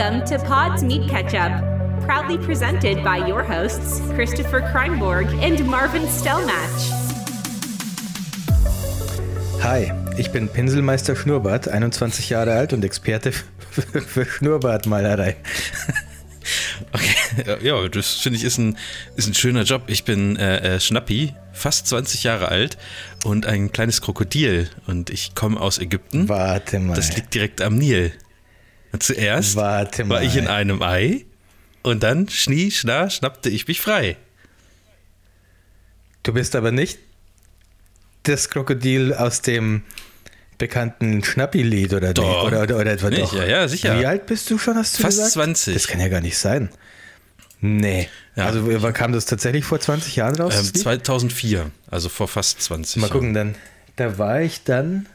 Welcome to Pod's Meat Ketchup, proudly presented by your hosts, Christopher Kreinborg and Marvin Stellmatch. Hi, ich bin Pinselmeister Schnurrbart, 21 Jahre alt und Experte für, Schnurrbartmalerei. Okay, ja, das finde ich ist ein, ist ein schöner Job. Ich bin äh, äh, Schnappi, fast 20 Jahre alt und ein kleines Krokodil und ich komme aus Ägypten. Warte mal. Das liegt direkt am Nil. Zuerst war ich in einem Ei und dann schnie, schna, schnappte ich mich frei. Du bist aber nicht das Krokodil aus dem bekannten Schnappi-Lied oder, Doch. oder, oder, oder etwa Nicht, doch? ja, ja, sicher. Wie alt bist du schon, hast du Fast gesagt? 20. Das kann ja gar nicht sein. Nee. Ja. Also wann kam das tatsächlich vor 20 Jahren raus? Ähm, Lied? 2004, also vor fast 20 Mal gucken, dann. Da war ich dann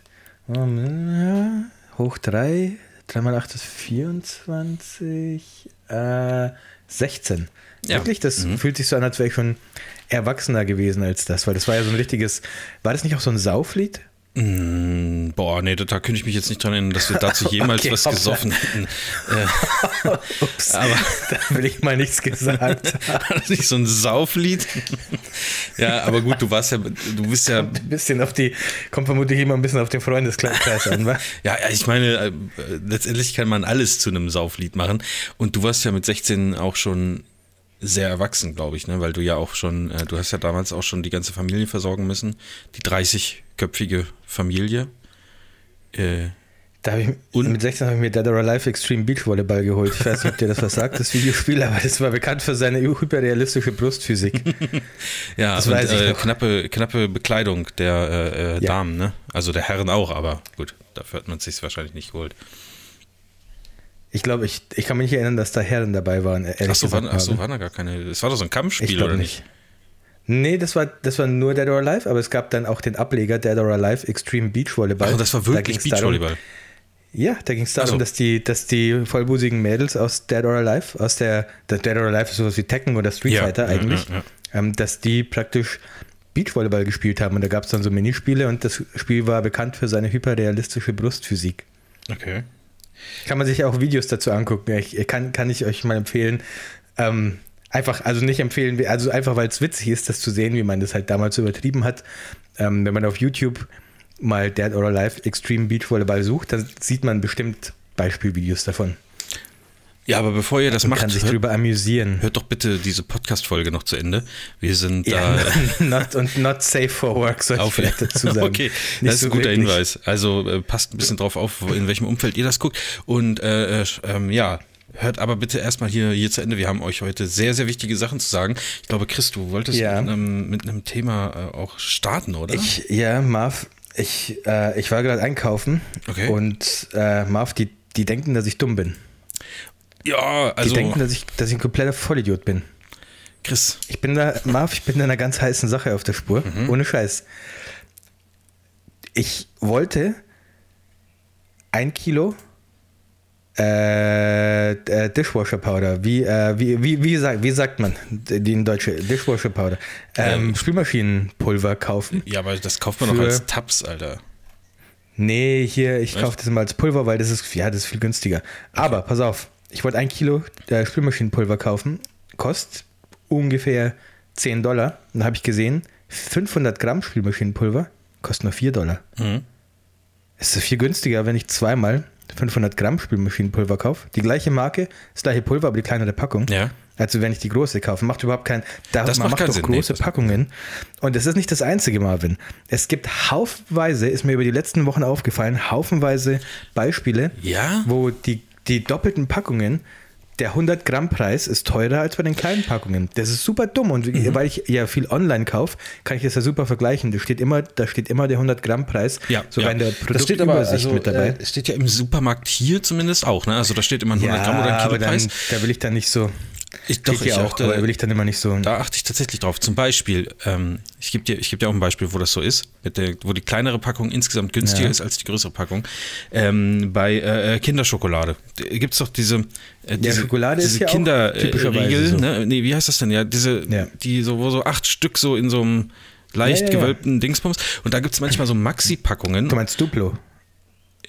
ähm, hoch 3, 3 mal 8 ist 24, äh, 16. Ja. Wirklich, das fühlt sich so an, als wäre ich schon erwachsener gewesen als das, weil das war ja so ein richtiges, war das nicht auch so ein Sauflied? Mm, Boah, nee, da, da könnte ich mich jetzt nicht dran erinnern, dass wir dazu jemals Okay, was gesoffen hätten. Äh, Ups, Aber- da will ich mal nichts gesagt nicht so ein Sauflied? ja, aber gut, du warst ja, du bist ja, Ein bisschen auf die, kommt vermutlich immer ein bisschen auf den Freundeskreis an, wa? ja, ja, ich meine, äh, letztendlich kann man alles zu einem Sauflied machen. Und du warst ja mit 16 auch schon sehr erwachsen, glaube ich, ne? weil du ja auch schon, äh, du hast ja damals auch schon die ganze Familie versorgen müssen, die 30-köpfige Familie. Äh, ich, Und- mit 16 habe ich mir Dead or Alive Extreme Beach Volleyball geholt. Ich weiß nicht, ob dir das was sagt, das Videospiel, aber das war bekannt für seine hyperrealistische Brustphysik. Ja, Das und, weiß ich äh, knappe, knappe Bekleidung der äh, äh, Ja. Damen, ne? Also der Herren auch, aber gut, dafür hat man es sich wahrscheinlich nicht geholt. Ich glaube, ich, ich kann mich nicht erinnern, dass da Herren dabei waren. Achso, waren, ach so, waren da gar keine. Es war doch so ein Kampfspiel, oder nicht. nicht? Nee, das war, das war nur Dead or Alive, aber es gab dann auch den Ableger Dead or Alive Extreme Beach Volleyball. Ach, das war Da wirklich ging's darum- Beachvolleyball. Ja, da ging es darum, so. dass, die, dass die vollbusigen Mädels aus Dead or Alive, aus der, der Dead or Alive ist sowas wie Tekken oder Street Ja, Fighter eigentlich, ja, ja. Ähm, dass die praktisch Beachvolleyball gespielt haben und da gab es dann so Minispiele und das Spiel war bekannt für seine hyperrealistische Brustphysik. Okay. Kann man sich auch Videos dazu angucken. Ich kann, kann ich euch mal empfehlen. Ähm, einfach, also nicht empfehlen, also einfach, weil es witzig ist, das zu sehen, wie man das halt damals übertrieben hat. Ähm, wenn man auf YouTube mal Dead or Alive Extreme Beach Volleyball sucht, dann sieht man bestimmt Beispielvideos davon. Ja, aber bevor ihr das Man macht, kann sich hört, drüber amüsieren. hört doch bitte diese Podcast-Folge noch zu Ende. Wir sind Ja, da. not, und not safe for work, soll ich Auf, vielleicht dazu sagen. okay, Nicht das ist so ein guter wirklich. Hinweis. Also äh, passt ein bisschen drauf auf, in welchem Umfeld ihr das guckt. Und äh, äh, ähm, ja, hört aber bitte erstmal hier, hier zu Ende. Wir haben euch heute sehr, sehr wichtige Sachen zu sagen. Ich glaube, Chris, du wolltest Ja. mit, einem, mit einem Thema äh, auch starten, oder? Ich, ja, Marv, ich, äh, ich war gerade einkaufen Okay. und äh, Marv, die, die denken, dass ich dumm bin. Ja, Die also denken, dass ich, dass ich ein kompletter Vollidiot bin. Chris, Ich bin da, Marv, ich bin da einer ganz heißen Sache auf der Spur. Mhm. Ohne Scheiß. Ich wollte ein Kilo äh, äh, Dishwasher Powder. Wie, äh, wie, wie, wie, sagt, wie sagt man die in Deutsche? Dishwasher Powder. Ähm, Ähm, Spülmaschinenpulver kaufen. ja, aber das kauft man doch als Tabs, Alter. Nee, hier, ich kaufe das mal als Pulver, weil das ist, ja, das ist viel günstiger. Aber pass auf, ich wollte ein Kilo äh, Spülmaschinenpulver kaufen, kostet ungefähr 10 Dollar. Dann habe ich gesehen, 500 Gramm Spülmaschinenpulver kostet nur 4 Dollar. Mhm. Es ist viel günstiger, wenn ich zweimal 500 Gramm Spülmaschinenpulver kaufe. Die gleiche Marke, das gleiche Pulver, aber die kleinere Packung. Ja. Also wenn ich die große kaufe, macht überhaupt keinen. Da, Das man macht macht keinen doch Sinn, nee, große das- Packungen. Und es ist nicht das einzige, Marvin. Es gibt haufenweise, ist mir über die letzten Wochen aufgefallen, haufenweise Beispiele, Ja? wo die, die doppelten Packungen, der 100 Gramm Preis ist teurer als bei den kleinen Packungen. Das ist super dumm. Und Mhm. weil ich ja viel online kaufe, kann ich das ja super vergleichen. Da steht immer, da steht immer der 100 Gramm Preis Ja, sogar ja. in der das steht aber Produktübersicht also, mit dabei. Äh, steht ja im Supermarkt hier zumindest auch, ne? Also da steht immer ein 100 ja, Gramm oder ein aber Kilo dann, Preis. da will ich dann nicht so. Ich, doch, ich auch, da will ich dann immer nicht so. Da achte ich tatsächlich drauf. Zum Beispiel, ähm, ich gebe dir, ich geb dir auch ein Beispiel, wo das so ist, der, wo die kleinere Packung insgesamt günstiger Ja. ist als die größere Packung. Ähm, bei äh, Kinderschokolade gibt es doch diese, äh, diese, Schokolade ist diese ja Kinderriegel, so. ne? Nee, wie heißt das denn? Ja, diese, Ja. die so, wo so acht Stück so in so einem leicht Ja, ja, ja. gewölbten Dingsbums. Und da gibt es manchmal so Maxi-Packungen. Du meinst Duplo?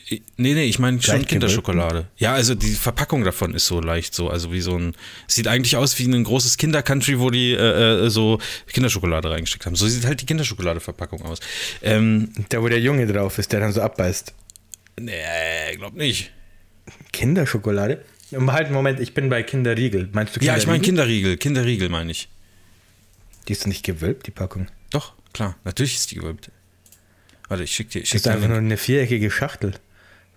Nee, nee, ich meine schon Kinderschokolade. Ja, also die Verpackung davon ist so leicht so, also wie so ein, sieht eigentlich aus wie ein großes Kindercountry, wo die äh, äh, so Kinderschokolade reingesteckt haben. So sieht halt die Kinderschokoladeverpackung aus. Ähm, Da, wo der Junge drauf ist, der dann so abbeißt. nee, glaub nicht. Kinderschokolade? Halt, Moment, ich bin bei Kinderriegel. Meinst du Ja, ich meine Kinderriegel? Kinderriegel, Kinderriegel meine ich. Die ist nicht gewölbt, die Packung. Doch, klar, natürlich ist die gewölbt. Warte, ich schick dir, ich Das schick ist einfach nur einen- eine viereckige Schachtel.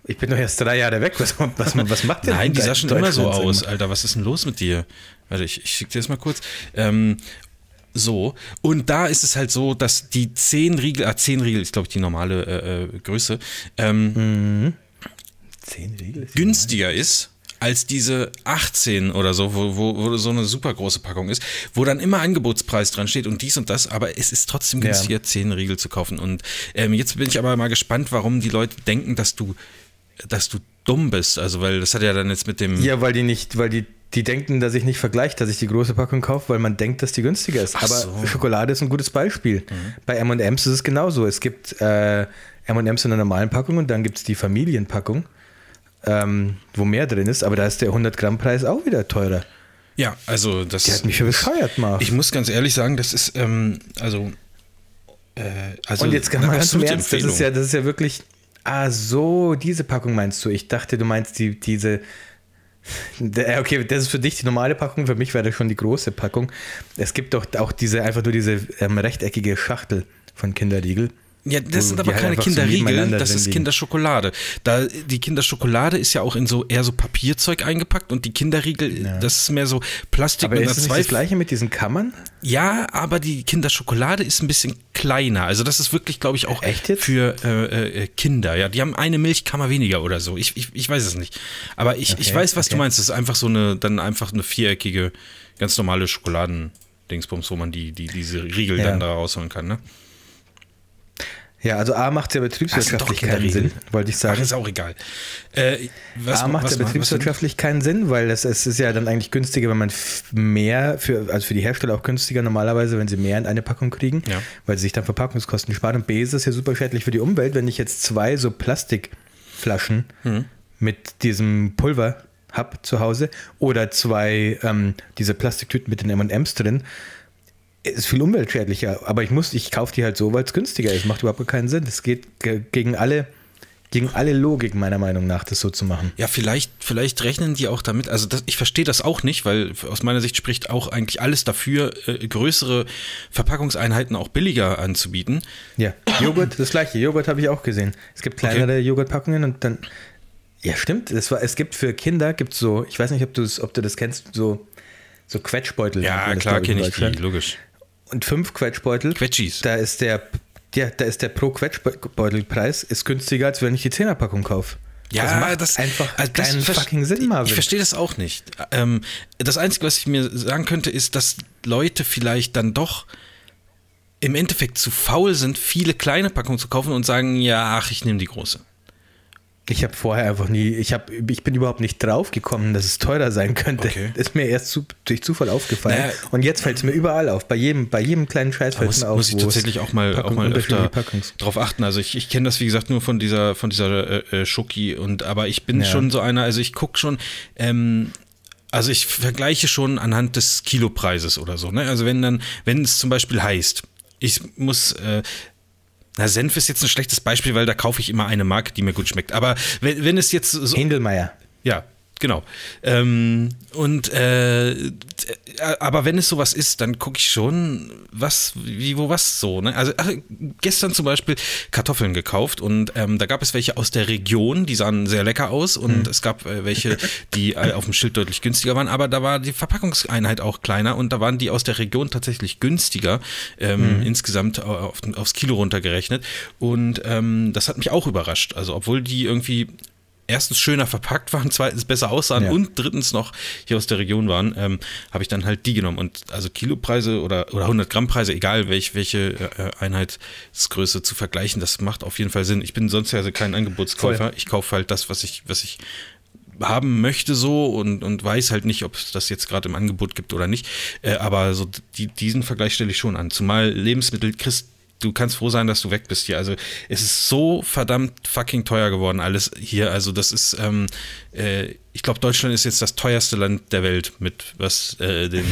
Ich bin doch erst drei Jahre weg. Was, was, was macht der Nein, die sah schon immer so aus? Alter. Was ist denn los mit dir? Warte, ich, ich schicke dir das mal kurz. Ähm, so, und da ist es halt so, dass die 10 Riegel, ah, 10 Riegel ist, glaube ich, die normale äh, äh, Größe, ähm, Zehn Riegel ist günstiger ist als diese 18 oder so, wo, wo, wo so eine super große Packung ist, wo dann immer Angebotspreis dran steht und dies und das, aber es ist trotzdem Ja. günstiger, 10 Riegel zu kaufen. Und ähm, jetzt bin ich aber mal gespannt, warum die Leute denken, dass du, dass du dumm bist. Also, weil das hat ja dann jetzt mit dem. Ja, weil die nicht, weil die, die denken, dass ich nicht vergleiche, dass ich die große Packung kaufe, weil man denkt, dass die günstiger ist. Ach Aber so. Schokolade ist ein gutes Beispiel. Bei M&M's ist es genauso. Es gibt äh, M&M's in der normalen Packung und dann gibt es die Familienpackung, ähm, wo mehr drin ist, aber da ist der 100 Gramm Preis auch wieder teurer. Ja, also das. Der hat mich für bescheuert gemacht. Ich muss ganz ehrlich sagen, das ist, ähm, also. Äh, also und jetzt kann eine man ganz im Ernst, das ist, ja, das ist ja wirklich. Ah, so, diese Packung meinst du. Ich dachte, du meinst die, diese. Der- Okay, das ist für dich die normale Packung, für mich wäre das schon die große Packung. Es gibt doch auch diese, einfach nur diese ähm, rechteckige Schachtel von Kinderriegel. Ja, das sind aber halt keine Kinderriegel, das ist. Kinderschokolade. Da, die Kinderschokolade ist ja auch in so eher so Papierzeug eingepackt und die Kinderriegel, das ist mehr so Plastik Aber mit ist das nicht das gleiche mit diesen Kammern? Ja, aber die Kinderschokolade ist ein bisschen kleiner. Also das ist wirklich, glaube ich, auch Echt jetzt? für äh, äh, Kinder. Ja, die haben eine Milchkammer weniger oder so. Ich, ich, ich weiß es nicht. Aber ich, ich Okay, weiß, was du okay. meinst. Das ist einfach so eine, dann einfach eine viereckige, ganz normale Schokoladen-Dingsbums, wo man die, die, diese Riegel Ja. dann da rausholen kann. Ne? Ja, also A macht ja Das betriebswirtschaftlich keinen Sinn, wollte ich Ach, sagen. ist auch egal. Äh, was, A macht was, ja betriebswirtschaftlich keinen Sinn, weil es, es ist ja dann eigentlich günstiger, wenn man mehr, für, also für die Hersteller auch günstiger normalerweise, wenn sie mehr in eine Packung kriegen, Ja. weil sie sich dann Verpackungskosten sparen. Und B ist es ja super schädlich für die Umwelt, wenn ich jetzt zwei so Plastikflaschen Mhm. mit diesem Pulver habe zu Hause oder zwei ähm, diese Plastiktüten mit den M&M's drin. Ist viel umweltschädlicher, aber ich muss, ich kaufe die halt so, weil es günstiger ist. Macht überhaupt keinen Sinn. Das geht ge- gegen alle, gegen alle Logik meiner Meinung nach, das so zu machen. Ja, vielleicht, vielleicht rechnen die auch damit, also das, ich verstehe das auch nicht, weil aus meiner Sicht spricht auch eigentlich alles dafür, äh, größere Verpackungseinheiten auch billiger anzubieten. Ja, Joghurt, das gleiche. Joghurt habe ich auch gesehen. Es gibt kleinere Joghurtpackungen und dann. Ja, stimmt. Es, war, es gibt für Kinder, gibt so, ich weiß nicht, ob, du's, ob du das kennst, so, so Quetschbeutel. Ja, klar kenne ich die, logisch. Und fünf Quetschbeutel. Quetschis. Da ist der, ja, da ist der pro Quetschbeutelpreis ist günstiger, als wenn ich die Zehnerpackung kaufe. das macht einfach also das keinen fucking Sinn, Marvin. Ich verstehe das auch nicht. Ähm, das Einzige, was ich mir sagen könnte, ist, dass Leute vielleicht dann doch im Endeffekt zu faul sind, viele kleine Packungen zu kaufen und sagen, ja, ach, ich nehme die große. Ich habe vorher einfach nie, ich, hab, ich bin überhaupt nicht drauf gekommen, dass es teurer sein könnte. Okay. Ist mir erst zu, durch Zufall aufgefallen. Naja. und jetzt fällt es mir überall auf. Bei jedem, bei jedem kleinen Scheiß fällt muss, mir auf. muss ich es tatsächlich auch mal, auch Packung- mal unterschiedliche öfter drauf achten. Also ich, ich kenne das, wie gesagt, nur von dieser, von dieser äh, äh, Schoki und aber ich bin Ja. schon so einer, also ich gucke schon, ähm, also ich vergleiche schon anhand des Kilopreises oder so. Ne? Also wenn dann, wenn es zum Beispiel heißt, ich muss, äh, na, Senf ist jetzt ein schlechtes Beispiel, weil da kaufe ich immer eine Marke, die mir gut schmeckt. Aber wenn, wenn es jetzt so, Händelmeier. ja, genau. Ähm, und äh, äh, aber wenn es sowas ist, dann gucke ich schon, was, wie, wo, was so. Ne? Also ach, gestern zum Beispiel Kartoffeln gekauft und ähm, da gab es welche aus der Region, die sahen sehr lecker aus und es gab äh, welche, die äh, auf dem Schild deutlich günstiger waren, aber da war die Verpackungseinheit auch kleiner und da waren die aus der Region tatsächlich günstiger, ähm, insgesamt au- auf, aufs Kilo runtergerechnet. Und ähm, das hat mich auch überrascht. Also obwohl die irgendwie erstens schöner verpackt waren, zweitens besser aussahen Ja. und drittens noch hier aus der Region waren, ähm, habe ich dann halt die genommen. Und also Kilopreise oder, oder 100 Gramm Preise, egal welch, welche äh, Einheitsgröße zu vergleichen, das macht auf jeden Fall Sinn. Ich bin sonst ja also kein Angebotskäufer. Voll. Ich kaufe halt das, was ich, was ich haben möchte so und, und weiß halt nicht, ob es das jetzt gerade im Angebot gibt oder nicht. Äh, aber so die, diesen Vergleich stelle ich schon an. Zumal Lebensmittel kriegst du kannst froh sein, dass du weg bist hier. Also es ist so verdammt fucking teuer geworden, alles hier. Also das ist, ähm, äh, ich glaube, Deutschland ist jetzt das teuerste Land der Welt mit was äh, den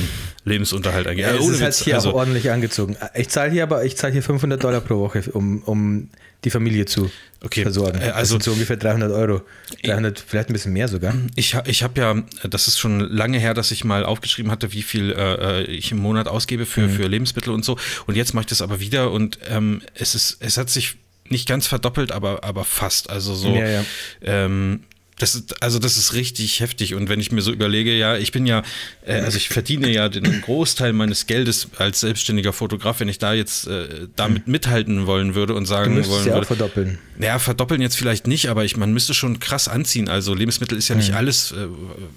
Lebensunterhalt angeht. Ja, Äh, es ist halt hier also, auch ordentlich angezogen. Ich zahle hier aber, ich zahle hier 500 Dollar pro Woche, um, um die Familie zu Okay, versorgen. äh, das also- so ungefähr 300 Euro. 300, vielleicht ein bisschen mehr sogar. Ich, ich habe ja, das ist schon lange her, dass ich mal aufgeschrieben hatte, wie viel äh, äh, ich im Monat ausgebe für, Mhm. für Lebensmittel und so. Und jetzt mache ich das aber wieder und ähm, es ist, es hat sich nicht ganz verdoppelt, aber, aber fast. Also so, Ja, ja. Ähm, das ist, also das ist richtig heftig. Und wenn ich mir so überlege, ja, ich bin ja, äh, also ich verdiene ja den Großteil meines Geldes als selbstständiger Fotograf, wenn ich da jetzt äh, damit mithalten wollen würde und Du sagen müsstest wollen ja auch würde, verdoppeln. ja, verdoppeln jetzt vielleicht nicht, aber ich, man müsste schon krass anziehen. Also Lebensmittel ist ja nicht alles, äh,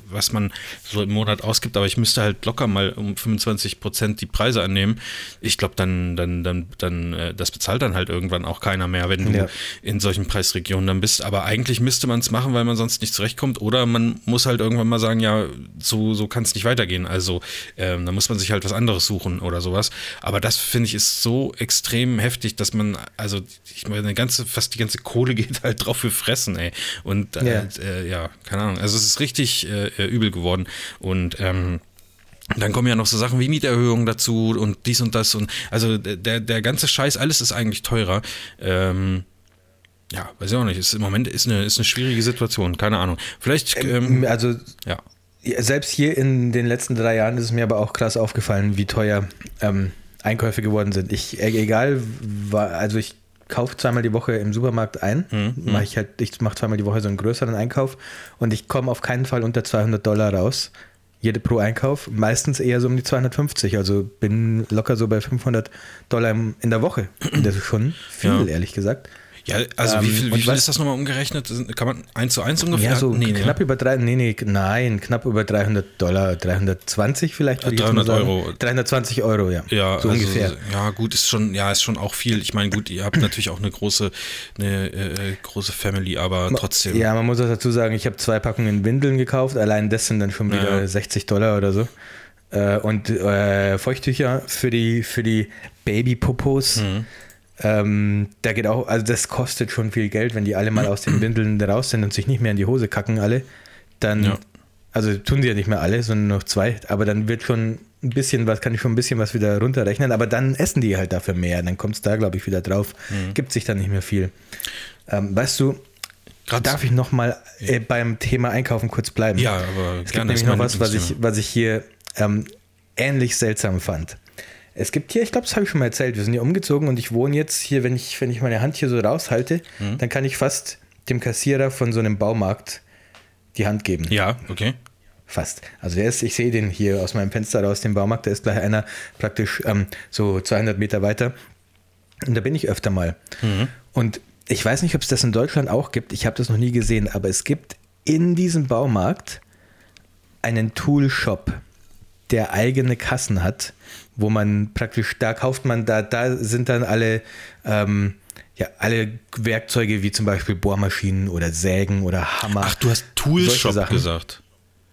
was man so im Monat ausgibt, aber ich müsste halt locker mal um 25 Prozent die Preise annehmen. Ich glaube, dann, dann, dann, dann, äh, das bezahlt dann halt irgendwann auch keiner mehr, wenn du Ja. in solchen Preisregionen dann bist. Aber eigentlich müsste man es machen, weil man sonst nicht zurechtkommt. Oder man muss halt irgendwann mal sagen, ja, so, so kann es nicht weitergehen. Also ähm, da muss man sich halt was anderes suchen oder sowas. Aber das finde ich ist so extrem heftig, dass man, also ich meine, eine ganze, fast die ganze Kohle geht halt drauf für Fressen, ey. Und äh, Ja. äh, ja, keine Ahnung. Also es ist richtig äh, äh, übel geworden. Und ähm, dann kommen ja noch so Sachen wie Mieterhöhungen dazu und dies und das und also der, der ganze Scheiß, alles ist eigentlich teurer. Ähm, ja, weiß ich auch nicht. Ist, Im Moment ist eine, ist eine schwierige Situation, keine Ahnung. Vielleicht, ähm, Also ja. Selbst hier in den letzten drei Jahren ist es mir aber auch krass aufgefallen, wie teuer ähm, Einkäufe geworden sind. Ich, e- egal, also ich kaufe zweimal die Woche im Supermarkt ein, Mhm, mache ich halt, ich mache zweimal die Woche so einen größeren Einkauf und ich komme auf keinen Fall unter 200 Dollar raus. Jede pro Einkauf, meistens eher so um die 250, also bin locker so bei 500 Dollar in der Woche. Das ist schon viel, Ja. ehrlich gesagt. Ja, also wie Ähm, viel, und wie viel was- ist das nochmal umgerechnet? Kann man eins zu eins ungefähr? Ja, so nee, knapp ne? über drei, nee, nee, nein, knapp über 300 Dollar, 320 vielleicht. würde ich jetzt mal 300 sagen. Euro. 320 Euro, ja. Ja, so also, ungefähr. Ja, gut, ist schon, ja, ist schon auch viel. Ich meine, gut, ihr habt natürlich auch eine große, eine äh, große Family, aber trotzdem. Ja, man muss auch dazu sagen, ich habe zwei Packungen Windeln gekauft, allein das sind dann schon wieder Ja. 60 Dollar oder so. Äh, und äh, Feuchttücher für die, für die Babypopos. Mhm. Ähm, da geht auch, also das kostet schon viel Geld, wenn die alle mal aus den Windeln raus sind und sich nicht mehr in die Hose kacken alle. Dann, Ja. also tun sie ja nicht mehr alle, sondern noch zwei, aber dann wird schon ein bisschen was, kann ich schon ein bisschen was wieder runterrechnen, aber dann essen die halt dafür mehr, dann kommt es da, glaube ich, wieder drauf. Gibt sich dann nicht mehr viel. Ähm, weißt du, Grad- darf ich noch mal äh, beim Thema Einkaufen kurz bleiben? Ja, aber Es gibt gerne. nämlich ist noch was, was ich, was ich hier ähm, ähnlich seltsam fand. Es gibt hier, ich glaube, das habe ich schon mal erzählt, wir sind hier umgezogen und ich wohne jetzt hier, wenn ich, wenn ich meine Hand hier so raushalte, Mhm. dann kann ich fast dem Kassierer von so einem Baumarkt die Hand geben. Ja, okay. Fast. Also der ist, ich sehe den hier aus meinem Fenster raus, den Baumarkt, da ist gleich einer praktisch ähm, so 200 Meter weiter. Und da bin ich öfter mal. Und ich weiß nicht, ob es das in Deutschland auch gibt, ich habe das noch nie gesehen, aber es gibt in diesem Baumarkt einen Tool-Shop, der eigene Kassen hat, wo man praktisch, da kauft man, da, da sind dann alle, ähm, ja, alle Werkzeuge wie zum Beispiel Bohrmaschinen oder Sägen oder Hammer. Ach, du hast Toolshop gesagt.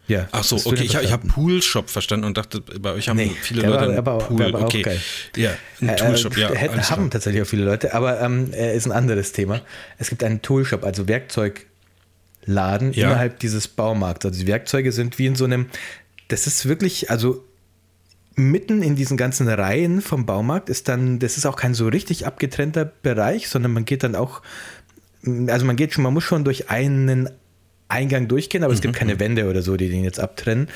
Ja. Ach so, okay, ich, ich habe? Poolshop verstanden und dachte, bei euch haben Nee, viele Leute war- aber Pool. auch okay. geil. Ja, ein Äh, Toolshop, ja. hätten- haben tatsächlich auch viele Leute, aber ähm, er ist ein anderes Thema. Es gibt einen Toolshop, also Werkzeugladen Ja. innerhalb dieses Baumarkts. Also die Werkzeuge sind wie in so einem, das ist wirklich, also mitten in diesen ganzen Reihen vom Baumarkt ist dann, das ist auch kein so richtig abgetrennter Bereich, sondern man geht dann auch, also man geht schon, man muss schon durch einen Eingang durchgehen, aber es gibt keine Wände oder so, die den jetzt abtrennen.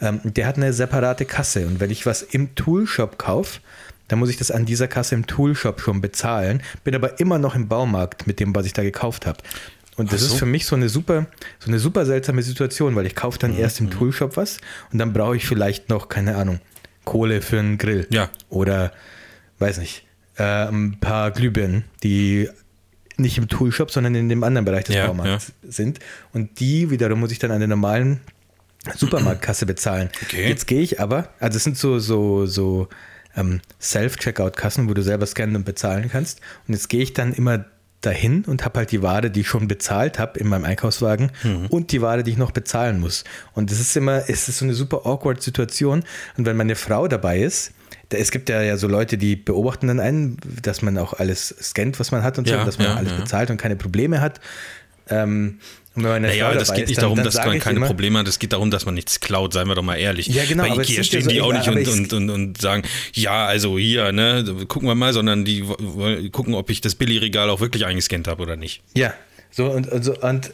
Ähm, der hat eine separate Kasse und wenn ich was im Toolshop kaufe, dann muss ich das an dieser Kasse im Toolshop schon bezahlen, bin aber immer noch im Baumarkt mit dem, was ich da gekauft habe. Und das so. ist für mich so eine super, so eine super seltsame Situation, weil ich kaufe dann erst im Toolshop was und dann brauche ich vielleicht noch, keine Ahnung, Kohle für einen Grill. Ja. Oder, weiß nicht, äh, ein paar Glühbirnen, die nicht im Toolshop, sondern in dem anderen Bereich des Ja, Baumarkts sind. Und die wiederum muss ich dann an der normalen Supermarktkasse bezahlen. Okay. Jetzt gehe ich aber, also es sind so, so, so ähm, Self-Checkout-Kassen, wo du selber scannen und bezahlen kannst. Und jetzt gehe ich dann immer dahin und habe halt die Ware, die ich schon bezahlt habe in meinem Einkaufswagen und die Ware, die ich noch bezahlen muss. Und das ist immer, es ist so eine super awkward Situation. Und wenn meine Frau dabei ist, es gibt ja, ja so Leute, die beobachten dann einen, dass man auch alles scannt, was man hat und so, Ja, dass man ja, alles bezahlt und keine Probleme hat. Ähm, Naja, das geht nicht dann- darum, dann dass man keine immer, Probleme hat. Es geht darum, dass man nichts klaut, seien wir doch mal ehrlich. Ja, genau, Bei Ikea stehen so- die auch nicht und, und, und, und sagen, ja, also hier, ne, gucken wir mal, sondern die gucken, ob ich das Billigregal auch wirklich eingescannt habe oder nicht. Ja, so und, und so und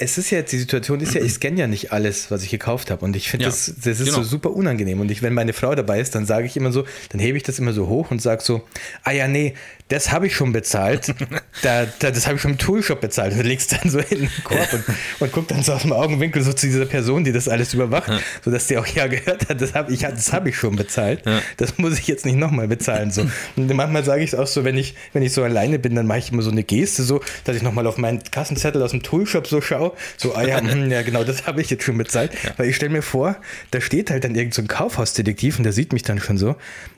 es ist ja jetzt, die Situation ist ja, ich scanne ja nicht alles, was ich gekauft habe. Und ich finde, Ja, das, das ist genau. so super unangenehm. Und ich, wenn meine Frau dabei ist, dann sage ich immer so, dann hebe ich das immer so hoch und sage so, ah ja, nee, das habe ich schon bezahlt. da, da, das habe ich schon im Toolshop bezahlt. Und legst dann so in den Korb und, und guckt dann so aus dem Augenwinkel so zu dieser Person, die das alles überwacht, sodass die auch ja gehört hat, das habe ich, das hab ich schon bezahlt. Das muss ich jetzt nicht nochmal bezahlen. So. Und manchmal sage ich es auch so, wenn ich, wenn ich so alleine bin, dann mache ich immer so eine Geste, so, dass ich nochmal auf meinen Kassenzettel aus dem Toolshop so schaue. So, ah ja, hm, ja genau, das habe ich jetzt schon bezahlt. Weil ich stelle mir vor, da steht halt dann irgend so ein Kaufhausdetektiv und der sieht mich dann schon so,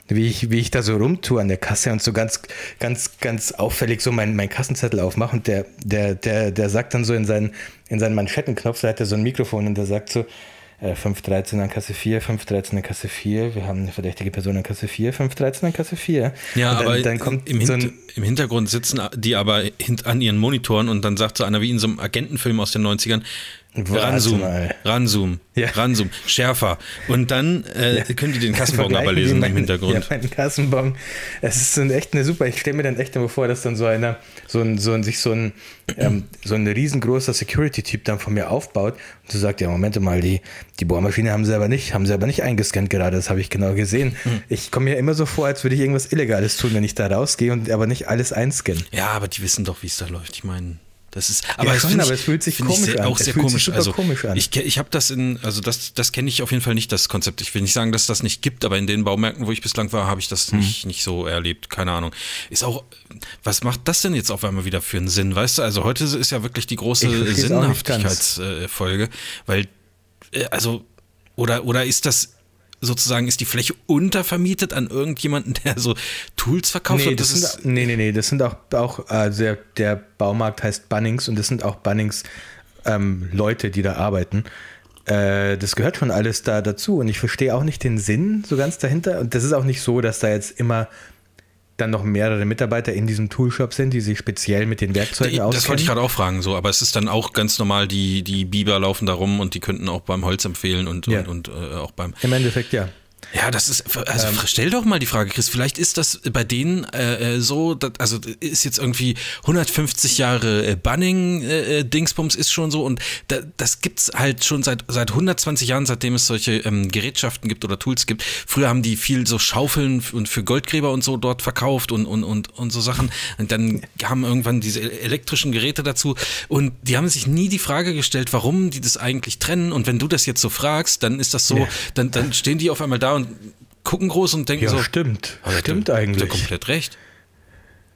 wie ich, wie ich da so rumtue an der Kasse und so ganz, ganz, ganz auffällig so meinen mein Kassenzettel aufmache und der, der, der, der sagt dann so in seinen, in seinen Manschettenknopf, da hat er so ein Mikrofon und der sagt so, äh, 513 an Kasse 4, 513 an Kasse 4, wir haben eine verdächtige Person an Kasse 4, 513 an Kasse 4. Ja, dann, aber dann kommt im, so ein, im Hintergrund sitzen die aber an ihren Monitoren und dann sagt so einer wie in so einem Agentenfilm aus den 90ern, Ranzoom, ranzoom, Ja. ranzoom, schärfer. Und dann äh, können die den Kassenbon aber lesen meinen- im Hintergrund. Ja, meinen Kassenbon. Es ist so ein, echt eine super. Ich stelle mir dann echt immer vor, dass dann so einer, so ein, so ein, sich so ein, ähm, so ein riesengroßer Security-Typ dann von mir aufbaut und so sagt, ja, Moment mal, die, die Bohrmaschine haben sie aber nicht, haben sie aber nicht eingescannt gerade, das habe ich genau gesehen. Hm. Ich komme mir immer so vor, als würde ich irgendwas Illegales tun, wenn ich da rausgehe und aber nicht alles einscannen. Ja, aber die wissen doch, wie es da läuft. Ich meine, das ist. Aber, schon, find aber es fühlt sich ich komisch sehr, an. Auch Es sehr fühlt sich komisch. super also komisch an. ich, ich habe das in, also das, das kenne ich auf jeden Fall nicht das Konzept. Ich will nicht sagen, dass das nicht gibt, aber in den Baumärkten, wo ich bislang war, habe ich Hm. das nicht, nicht so erlebt. Keine Ahnung. Ist auch. Was macht das denn jetzt auf einmal wieder für einen Sinn? Weißt du? Also heute ist ja wirklich die große Ich. Sinnhaftigkeitsfolge, weil äh, also oder oder ist das sozusagen ist die Fläche untervermietet an irgendjemanden, der so Tools verkauft? Nee, Und das sind, nee, nee, nee, das sind auch, auch also der, der Baumarkt heißt Bunnings und das sind auch Bunnings ähm, Leute, die da arbeiten. Äh, das gehört schon alles da dazu und ich verstehe auch nicht den Sinn so ganz dahinter. Und das ist auch nicht so, dass da jetzt immer dann noch mehrere Mitarbeiter in diesem Toolshop sind, die sich speziell mit den Werkzeugen Das wollte auskennen. ich gerade auch fragen, so, aber es ist dann auch ganz normal, die, die Biber laufen da rum und die könnten auch beim Holz empfehlen und, Ja. und, und äh, auch beim. Im Endeffekt ja. Ja, das ist, also Ähm. stell doch mal die Frage, Chris, vielleicht ist das bei denen äh, äh, so, dass, also ist jetzt irgendwie 150 Jahre äh, Bunning-Dingsbums ist schon so und da, das gibt's halt schon seit, seit 120 Jahren, seitdem es solche ähm, Gerätschaften gibt oder Tools gibt. Früher haben die viel so Schaufeln und für Goldgräber und so dort verkauft und, und, und, und so Sachen. Und dann kamen irgendwann diese elektrischen Geräte dazu und die haben sich nie die Frage gestellt, warum die das eigentlich trennen. Und wenn du das jetzt so fragst, dann ist das so, Ja. dann, dann stehen die auf einmal da und gucken groß und denken Ja, so. stimmt. "Ah, der- Stimmt eigentlich. Der komplett recht.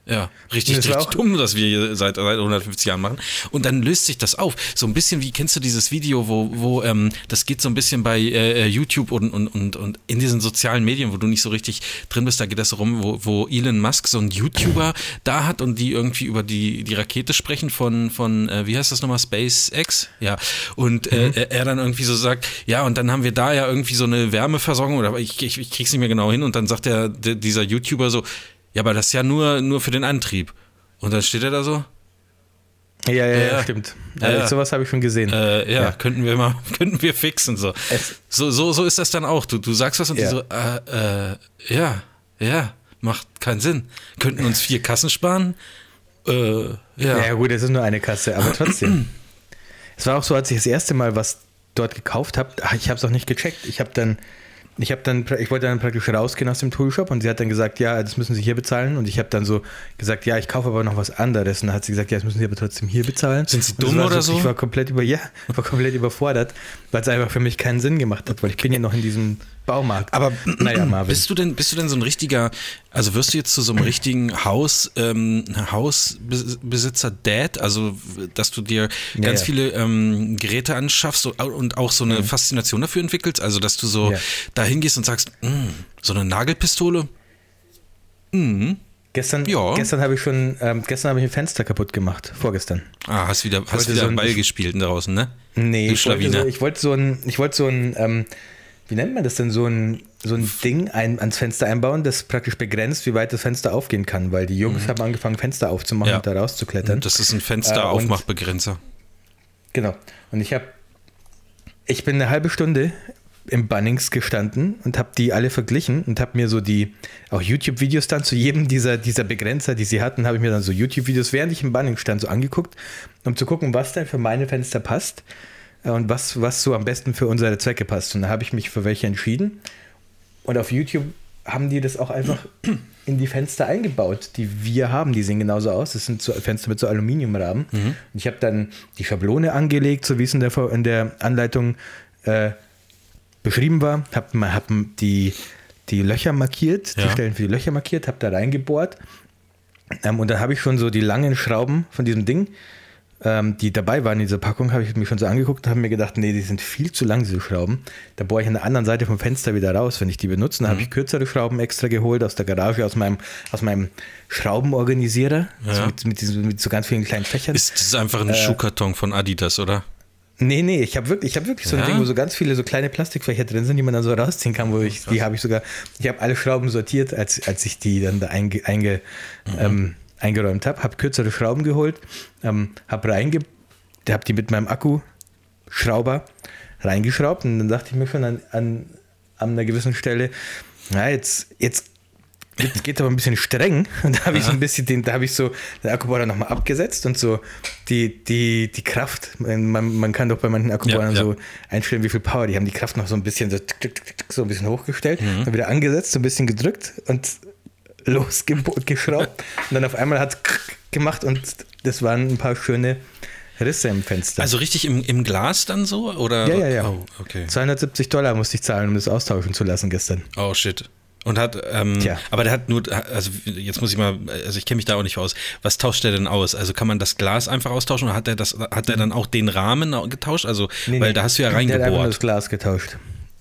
Ja, richtig, Das richtig dumm, dass wir hier seit, seit 150 Jahren machen. Und dann löst sich das auf. So ein bisschen wie, kennst du dieses Video, wo, wo ähm, das geht so ein bisschen bei äh, YouTube und, und, und, und in diesen sozialen Medien, wo du nicht so richtig drin bist, da geht das so rum, wo, wo Elon Musk so einen YouTuber da hat und die irgendwie über die, die Rakete sprechen von, von äh, wie heißt das nochmal, SpaceX? Ja. Und äh, er- er dann irgendwie so sagt, ja, und dann haben wir da ja irgendwie so eine Wärmeversorgung oder ich, ich, ich krieg's nicht mehr genau hin und dann sagt der, der dieser YouTuber so, ja, aber das ist ja nur, nur für den Antrieb. Und dann steht er da so, Ja, ja, ja, Ja. stimmt. Ja, Also ja. Sowas habe ich schon gesehen. äh, ja, könnten wir mal, könnten wir fixen so. Es- so, so, so ist das dann auch. Du, du sagst was und die so, äh, äh, ja, ja, macht keinen Sinn. Könnten uns vier Kassen sparen? Äh, ja. Ja, gut, es ist nur eine Kasse, aber trotzdem. es war auch so, als ich das erste Mal was dort gekauft habe, ich habe es auch nicht gecheckt. Ich habe dann, ich habe dann, ich wollte dann praktisch rausgehen aus dem Toolshop und sie hat dann gesagt, ja, das müssen Sie hier bezahlen. Und ich habe dann so gesagt, ja, ich kaufe aber noch was anderes. Und dann hat sie gesagt, ja, das müssen Sie aber trotzdem hier bezahlen. Sind Sie dumm oder so? Ich war komplett über, ja, war komplett überfordert, weil es einfach für mich keinen Sinn gemacht hat, weil ich bin ja noch in diesem Baumarkt. Aber naja, Marvin. Bist du denn, bist du denn so ein richtiger, also wirst du jetzt zu so einem richtigen Haus, ähm, Hausbesitzer Dad, also dass du dir Ja, ganz ja. viele ähm, Geräte anschaffst und- auch so eine Faszination dafür entwickelst, also dass du so Ja. da hingehst und sagst, "Mm, so eine Nagelpistole, Gestern, Ja. gestern habe ich schon, ähm, gestern habe ich ein Fenster kaputt gemacht, vorgestern. ah, hast wieder, hast wieder so ein- Ball gespielt draußen, ne? Nee, ich wollte, so, ich wollte so ein, ich wollte so ein, ähm, wie nennt man das denn, so ein, so ein Ding ein, ans Fenster einbauen, das praktisch begrenzt, wie weit das Fenster aufgehen kann, weil die Jungs haben angefangen, Fenster aufzumachen Ja. und da rauszuklettern. Das ist ein Äh, Fensteraufmachbegrenzer. Genau. Und ich habe, ich bin eine halbe Stunde im Bunnings gestanden und habe die alle verglichen und habe mir so die auch YouTube-Videos dann zu jedem dieser, dieser Begrenzer, die sie hatten, habe ich mir dann so YouTube-Videos, während ich im Bunnings stand, so angeguckt, um zu gucken, was denn für meine Fenster passt äh, und was, was so am besten für unsere Zwecke passt. Und da habe ich mich für welche entschieden. Und auf YouTube haben die das auch einfach in die Fenster eingebaut, die wir haben. Die sehen genauso aus. Das sind so Fenster mit so Aluminiumrahmen. Und ich habe dann die Schablone angelegt, so wie es in der, in der Anleitung äh, beschrieben war. Habe hab die, die Löcher markiert, die Ja. Stellen für die Löcher markiert, habe da reingebohrt. Ähm, und dann habe ich schon so die langen Schrauben von diesem Ding, ähm, die dabei waren in dieser Packung, habe ich mir schon so angeguckt und habe mir gedacht, nee, die sind viel zu lang, diese Schrauben. Da bohre ich an der anderen Seite vom Fenster wieder raus, wenn ich die benutze. Dann habe ich kürzere Schrauben extra geholt aus der Garage, aus meinem, aus meinem Schraubenorganisierer, also Ja. mit, mit, diesen, mit so ganz vielen kleinen Fächern. Ist das einfach Äh, ein Schuhkarton von Adidas, oder? Nee, nee, ich habe wirklich, ich hab wirklich so ein Ja? Ding, wo so ganz viele so kleine Plastikfächer drin sind, die man dann so rausziehen kann, wo ich, die habe ich sogar, ich habe alle Schrauben sortiert, als, als ich die dann da einge, einge, ähm, eingeräumt habe, habe kürzere Schrauben geholt, ähm, habe reinge, habe die mit meinem Akkuschrauber reingeschraubt und dann dachte ich mir schon an, an, an einer gewissen Stelle, na, jetzt, jetzt geht, geht aber ein bisschen streng. Und da habe ich so ein bisschen den, da habe ich so den Akkubohrer nochmal abgesetzt und so die, die, die Kraft, man, man kann doch bei manchen Akkubohrern Ja, ja. so einstellen, wie viel Power die haben. Die Kraft noch so ein bisschen so, so ein bisschen hochgestellt, Mhm. dann wieder angesetzt, so ein bisschen gedrückt und losgeschraubt. und dann auf einmal hat es gemacht und das waren ein paar schöne Risse im Fenster. Also richtig im, im Glas dann so? Oder? ja, ja, ja. Oh, okay. 270 Dollar musste ich zahlen, um das austauschen zu lassen gestern. Oh, shit. Und hat, ähm, Tja. aber der hat nur, also jetzt muss ich mal, also ich kenne mich da auch nicht aus. Was tauscht der denn aus? Also kann man das Glas einfach austauschen oder hat der das, hat der dann auch den Rahmen au- getauscht? Also, Nee, weil nee. da hast du ja Der hat einfach nur das reingebohrt. Glas getauscht.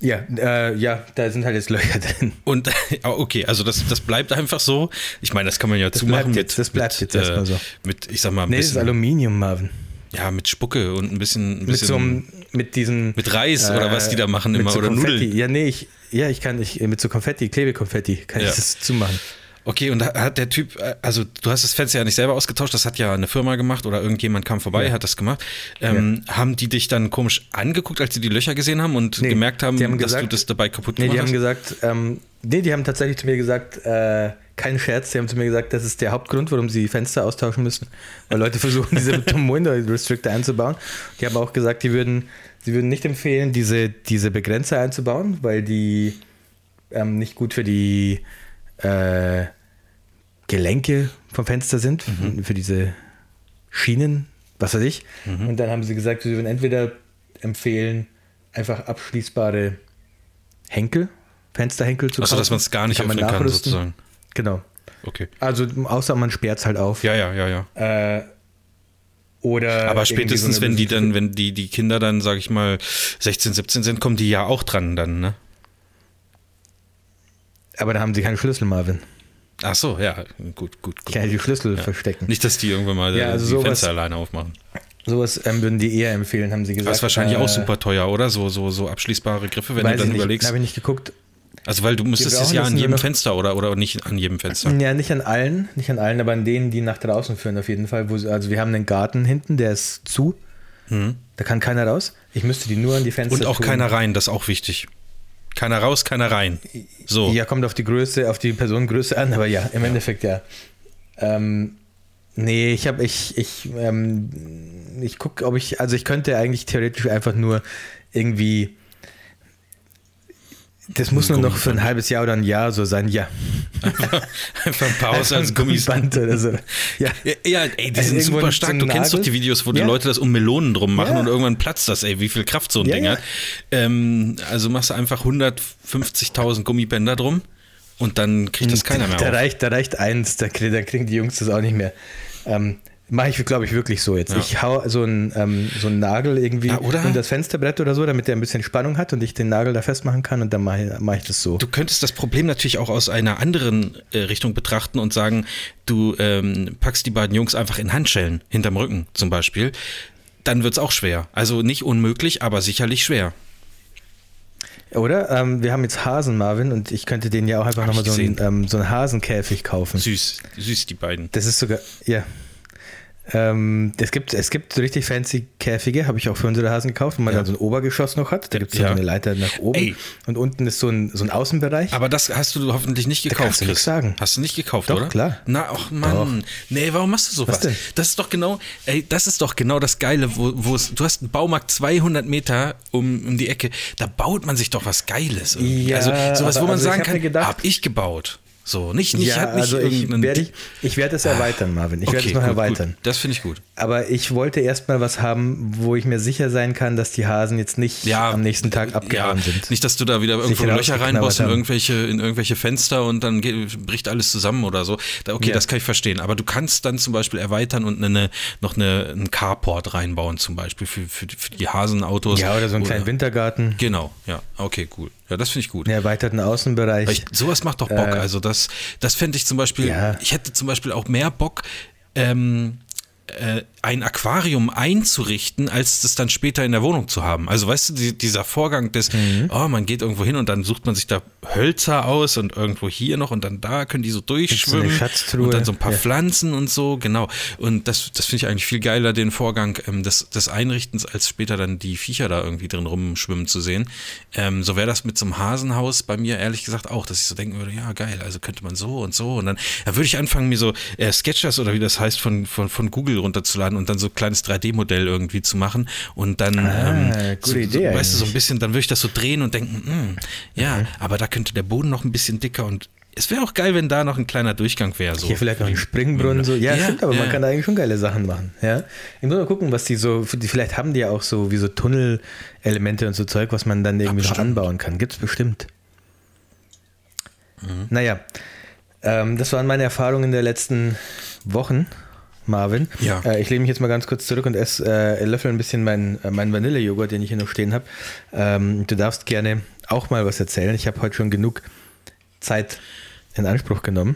Ja, äh, ja, da sind halt jetzt Löcher drin. Und okay, also das, das bleibt einfach so. Ich meine, das kann man ja zumachen bleibt jetzt- das bleibt mit, jetzt erstmal so. mit, ich sag mal, ein Nee, das ist bisschen, Aluminium, Marvin. ja, mit Spucke und ein bisschen, ein Mit bisschen so einem, mit diesen. mit Reis oder was die da machen mit immer so oder Konfetti. Nudeln. Ja, nee, ich, ja, ich kann, ich, mit so Konfetti, Klebekonfetti, kann Ja. ich das zumachen. Okay, und da hat der Typ, äh, also du hast das Fenster ja nicht selber ausgetauscht, das hat ja eine Firma gemacht oder irgendjemand kam vorbei, Ja. hat das gemacht. Ähm, Haben die dich dann komisch angeguckt, als sie die Löcher gesehen haben und Nee, gemerkt haben, haben dass du gesagt- das dabei kaputt Nee, gemacht die haben hast? gesagt, ähm, nee, die haben tatsächlich zu mir gesagt, äh, kein Scherz, die haben zu mir gesagt, das ist der Hauptgrund, warum sie Fenster austauschen müssen. Weil Leute versuchen, diese Window Restrictor einzubauen. Die haben auch gesagt, die würden, sie würden nicht empfehlen, diese, diese Begrenzer einzubauen, weil die ähm, nicht gut für die äh, Gelenke vom Fenster sind, für diese Schienen, was weiß ich. Und dann haben sie gesagt, sie würden entweder empfehlen, einfach abschließbare Henkel, Fensterhenkel zu Achso, dass man es gar nicht Kann öffnen kann, sozusagen. Genau. Okay. Also außer man sperrt es halt auf. Ja, ja, ja, ja. Äh, oder Aber spätestens, so wenn die dann, wenn die, die Kinder dann, sag ich mal, 16, 17 sind, kommen die ja auch dran dann, ne? Aber da haben sie keinen Schlüssel, Marvin. Ach so, ja, gut, gut, gut. kann ja die Schlüssel verstecken. Nicht, dass die irgendwann mal Ja, also die sowas- Fenster alleine aufmachen. Sowas ähm, würden die eher empfehlen, haben sie gesagt. Das ist wahrscheinlich Äh, auch super teuer, oder? So, so, so abschließbare Griffe, wenn du dann ich nicht, überlegst. habe ich nicht geguckt. Also, weil du müsstest es ja an jedem Fenster oder, oder nicht an jedem Fenster. Ja, nicht an allen, nicht an allen, aber an denen, die nach draußen führen auf jeden Fall. Wo, also wir haben einen Garten hinten, der ist zu. Da kann keiner raus. Ich müsste die nur an die Fenster. Und auch tun. keiner rein, das ist auch wichtig. Keiner raus, keiner rein. So. Ja, kommt auf die Größe, auf die Personengröße an, aber ja, im Endeffekt ja. Ähm, nee, ich habe, ich, ich, ähm, ich gucke, ob ich, also ich könnte eigentlich theoretisch einfach nur irgendwie, das muss nur noch für ein halbes Jahr oder ein Jahr so sein, ja. Einfach ein paar ein Gummiband oder so. Ja. Ja, ey, die Also sind super stark. Du kennst doch die Videos, wo die Ja. Leute das um Melonen drum machen Ja. und irgendwann platzt das, ey, wie viel Kraft so ein Ja, Ding hat. Ähm, also machst du einfach 150.000 Gummibänder drum und dann kriegt das keiner mehr da auf. reicht, da reicht eins, da kriegen die Jungs das auch nicht mehr. Ähm, Mache ich, glaube ich, wirklich so jetzt. Ja. Ich hau so einen, ähm, so einen Nagel irgendwie Ja, oder? in das Fensterbrett oder so, damit der ein bisschen Spannung hat und ich den Nagel da festmachen kann und dann mache ich, mach ich das so. Du könntest das Problem natürlich auch aus einer anderen äh, Richtung betrachten und sagen, du ähm, packst die beiden Jungs einfach in Handschellen hinterm Rücken zum Beispiel. Dann wird es auch schwer. Also nicht unmöglich, aber sicherlich schwer. Oder? Ähm, wir haben jetzt Hasen, Marvin, und ich könnte denen ja auch einfach nochmal so, einen, ähm, so einen Hasenkäfig kaufen. Süß, süß, die beiden. Das ist sogar, ja. Ähm, es, gibt, es gibt so richtig fancy Käfige, habe ich auch für unsere Hasen gekauft, wo man Ja. dann so ein Obergeschoss noch hat. Da gibt es Ja. so eine Leiter nach oben. Ey. Und unten ist so ein, so ein Außenbereich. Aber das hast du hoffentlich nicht Da gekauft, kannst du Chris. sagen. Hast du nicht gekauft, Doch, oder? klar. Na, ach Mann. Nee, warum machst du sowas? Was denn? Das ist doch genau, ey, das ist doch genau das Geile, wo, wo es, du hast einen Baumarkt 200 Meter um, um die Ecke, da baut man sich doch was Geiles. irgendwie. Ja, also sowas, wo man also sagen kann, gedacht- hab ich gebaut. So, nicht, nicht, ja, nicht also ich werde ich, ich werde es erweitern, Marvin. Ich werde Okay, es noch gut, erweitern. Gut. Das finde ich gut. Aber ich wollte erstmal was haben, wo ich mir sicher sein kann, dass die Hasen jetzt nicht Ja, am nächsten Tag abgehauen ja, sind. Nicht, dass du da wieder irgendwo Sich Löcher reinbaust in irgendwelche, in irgendwelche Fenster und dann geht, bricht alles zusammen oder so. Okay, das kann ich verstehen. Aber du kannst dann zum Beispiel erweitern und eine, noch eine, einen Carport reinbauen, zum Beispiel für, für, die- für die Hasenautos. Ja, oder so einen kleinen Wintergarten, Genau, ja. Okay, cool. Ja, das finde ich gut. einen erweiterten Außenbereich. Ich, sowas macht doch Bock. Äh, also das, das fände ich zum Beispiel, Ja. ich hätte zum Beispiel auch mehr Bock, ähm, äh, ein Aquarium einzurichten, als das dann später in der Wohnung zu haben. Also weißt du, die, dieser Vorgang des, Mhm. oh, man geht irgendwo hin und dann sucht man sich da Hölzer aus und irgendwo hier noch und dann da können die so durchschwimmen Schatztruhe. und dann so ein paar Ja. Pflanzen und so, genau. Und das, das finde ich eigentlich viel geiler, den Vorgang ähm, des, des Einrichtens, als später dann die Viecher da irgendwie drin rumschwimmen zu sehen. Ähm, so wäre das mit so einem Hasenhaus bei mir ehrlich gesagt auch, dass ich so denken würde, ja geil, also könnte man so und so und dann, dann würde ich anfangen, mir so äh, Sketchers oder wie das heißt von, von, von Google runterzuladen und dann so ein kleines 3D-Modell irgendwie zu machen und dann, Ah, ähm, so, Idee so, weißt du, so ein bisschen, dann würde ich das so drehen und denken, hm, ja, Mhm. aber da könnte der Boden noch ein bisschen dicker und es wäre auch geil, wenn da noch ein kleiner Durchgang wäre. So. Hier vielleicht noch ein Springbrunnen. So. Ja, Ja, stimmt, aber man ja. kann da eigentlich schon geile Sachen machen. Ja? Ich muss mal gucken, was die so, die- vielleicht haben die ja auch so wie so Tunnelelemente und so Zeug, was man dann irgendwie noch anbauen kann. Gibt es bestimmt. Mhm. Naja, ähm, das waren meine Erfahrungen der letzten Wochen, Marvin. Ja. Äh, ich lehne mich jetzt mal ganz kurz zurück und esse, äh, löffel ein bisschen meinen äh, meinen Vanillejoghurt, den ich hier noch stehen habe. Ähm, du darfst gerne auch mal was erzählen. Ich habe heute schon genug Zeit in Anspruch genommen.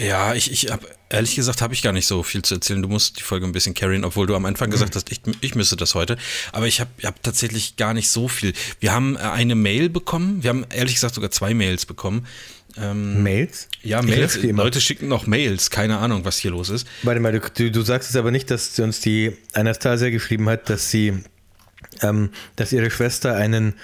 Ja, ich, ich habe ehrlich gesagt habe ich gar nicht so viel zu erzählen. Du musst die Folge ein bisschen carryen, obwohl du am Anfang Mhm. gesagt hast, ich, ich müsste das heute. Aber ich habe hab tatsächlich gar nicht so viel. Wir haben äh, eine Mail bekommen. Wir haben ehrlich gesagt sogar zwei Mails bekommen. Ähm, Mails? ja, Ich Mails. Leute schicken noch Mails. Keine Ahnung, was hier los ist. Warte mal, du, du, du sagst es aber nicht, dass uns die Anastasia geschrieben hat, dass sie, ähm, dass ihre Schwester einen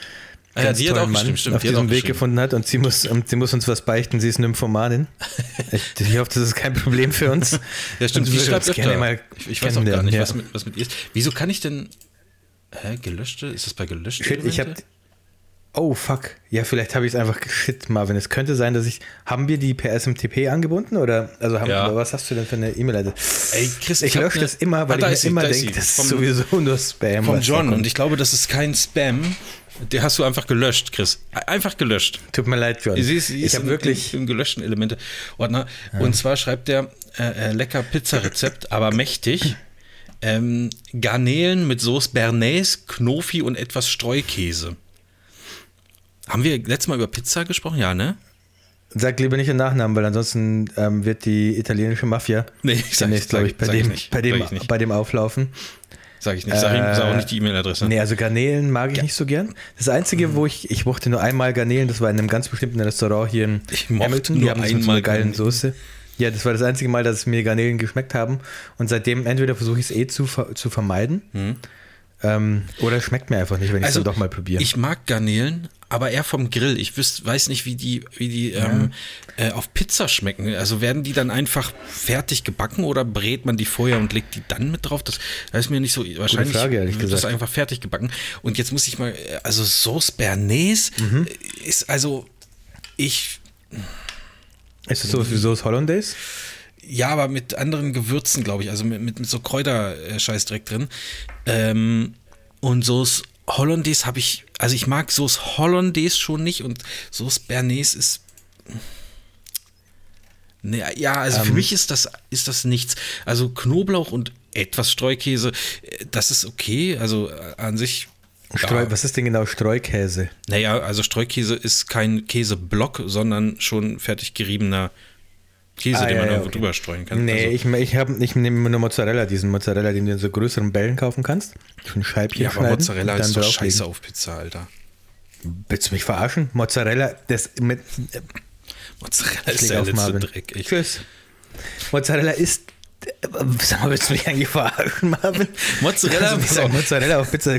Ah ja, ganz hat tollen Mann geschrieben, stimmt, auf die diesem Weg gefunden hat und sie muss, und sie muss uns was beichten. Sie ist Nymphomanin. ich, ich hoffe, das ist kein Problem für uns. Ja, stimmt. Würde schreibt gerne mal ich, ich weiß auch gar nicht, ja. was, mit, was mit ihr ist. Wieso kann ich denn. Hä, gelöschte? Ist das bei gelöschten? Shit, ich habe. Oh fuck. Ja, vielleicht habe ich es einfach shit, Marvin. Es könnte sein, dass ich. Haben wir die per SMTP angebunden oder also haben, Ja. was hast du denn für eine E-Mail-Adresse? Ey, Chris, Ich hab lösche das immer, weil Ah, da ich sie, immer da denke, das ist sowieso nur Spam. Da John. Und ich glaube, das ist kein Spam. Der hast du einfach gelöscht, Chris. Einfach gelöscht. Tut mir leid, John. Sie ist, sie ich habe wirklich. im, im gelöschten Elemente-Ordner. Und zwar schreibt der äh, äh, lecker Pizzarezept, aber mächtig. Ähm, Garnelen mit Sauce Bernays, Knofi und etwas Streukäse. Haben wir letztes Mal über Pizza gesprochen? Ja, ne? Sag lieber nicht den Nachnamen, weil ansonsten ähm, wird die italienische Mafia Nee, ich sag- demnächst, glaube ich, bei ich dem, nicht. bei, dem, Sag ich nicht. bei dem auflaufen. Sag ich nicht. Sag, ihm- sag auch nicht die E-Mail-Adresse. Nee, also Garnelen mag ich nicht so gern. Das Einzige, wo ich, ich mochte nur einmal Garnelen, das war in einem ganz bestimmten Restaurant hier in Ich Hamilton. Die nur haben das mit so einer geilen. Soße. Ja, das war das einzige Mal, dass mir Garnelen geschmeckt haben. Und seitdem entweder versuche ich es eh zu, zu vermeiden ähm, oder schmeckt mir einfach nicht, wenn ich es Also, dann doch mal probiere. Ich mag Garnelen, aber eher vom Grill. Ich wüs, weiß nicht, wie die, wie die ähm, äh, auf Pizza schmecken. Also werden die dann einfach fertig gebacken oder brät man die vorher und legt die dann mit drauf? Das, das ist mir nicht so. Wahrscheinlich Frage, ehrlich wird das gesagt. einfach fertig gebacken. Und jetzt muss ich mal, äh, also Sauce Bernays Mhm. ist also ich. ist das so wie Sauce Hollandaise? Ja, aber mit anderen Gewürzen, glaube ich. Also mit, mit, mit so Kräuterscheiß direkt drin. Ähm, und Sauce Hollandaise habe ich, also ich mag Sauce Hollandaise schon nicht und Sauce Bernays ist. Nee, ja, also für mich ist das, ist das nichts. Also Knoblauch und etwas Streukäse, äh, das ist okay. Also äh, an sich. Streu, ja. Was ist denn genau Streukäse? Naja, also Streukäse ist kein Käseblock, sondern schon fertig geriebener Käse, Ah, den ja, man ja, irgendwo okay. drüber streuen kann. Nee, also, ich, ich, hab, ich nehme nur Mozzarella, diesen Mozzarella, den du in so größeren Bällen kaufen kannst. So ein Scheibchen Ja, aber schneiden Mozzarella ist doch scheiße auf Pizza, Alter. Willst du mich verarschen? Mozzarella, das mit. Mozzarella ist der auf letzte Marvin. Dreck. Ich, Tschüss. Mozzarella ist. Sag mal, willst du mich eigentlich verarschen, Marvin? Mozzarella, auf. Mozzarella auf Pizza.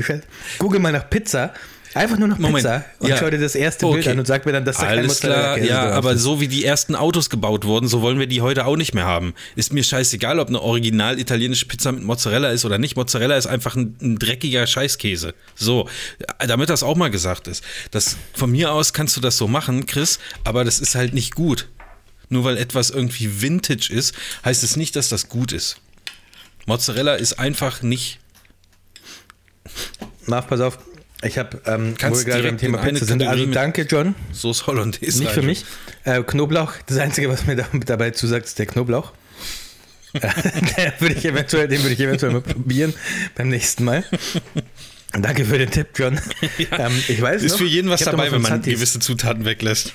Google mal nach Pizza. Einfach nur nach Moment, Pizza und ja. schau dir das erste Bild Okay. an und sag mir dann, dass da kein Alles klar, Mozzarella-Käse ja, aber ist. so wie die ersten Autos gebaut wurden, so wollen wir die heute auch nicht mehr haben. Ist mir scheißegal, ob eine original italienische Pizza mit Mozzarella ist oder nicht. Mozzarella ist einfach ein, ein dreckiger Scheißkäse. So, damit das auch mal gesagt ist. Das, von mir aus kannst du das so machen, Chris, aber das ist halt nicht gut. Nur weil etwas irgendwie Vintage ist, heißt es nicht, dass das gut ist. Mozzarella ist einfach nicht. Marv, pass auf. Ich habe, ähm, wo Kannst wir gerade beim Thema Pizza sind, also danke, John. Soße Hollandaise. Nicht für mich. Äh, Knoblauch, das Einzige, was mir da, dabei zusagt, ist der Knoblauch. Äh, den würde ich eventuell, den würde ich eventuell mal probieren beim nächsten Mal. Danke für den Tipp, John. Ähm, ich weiß Ist noch, für jeden was dabei, wenn man Zatis- gewisse Zutaten weglässt.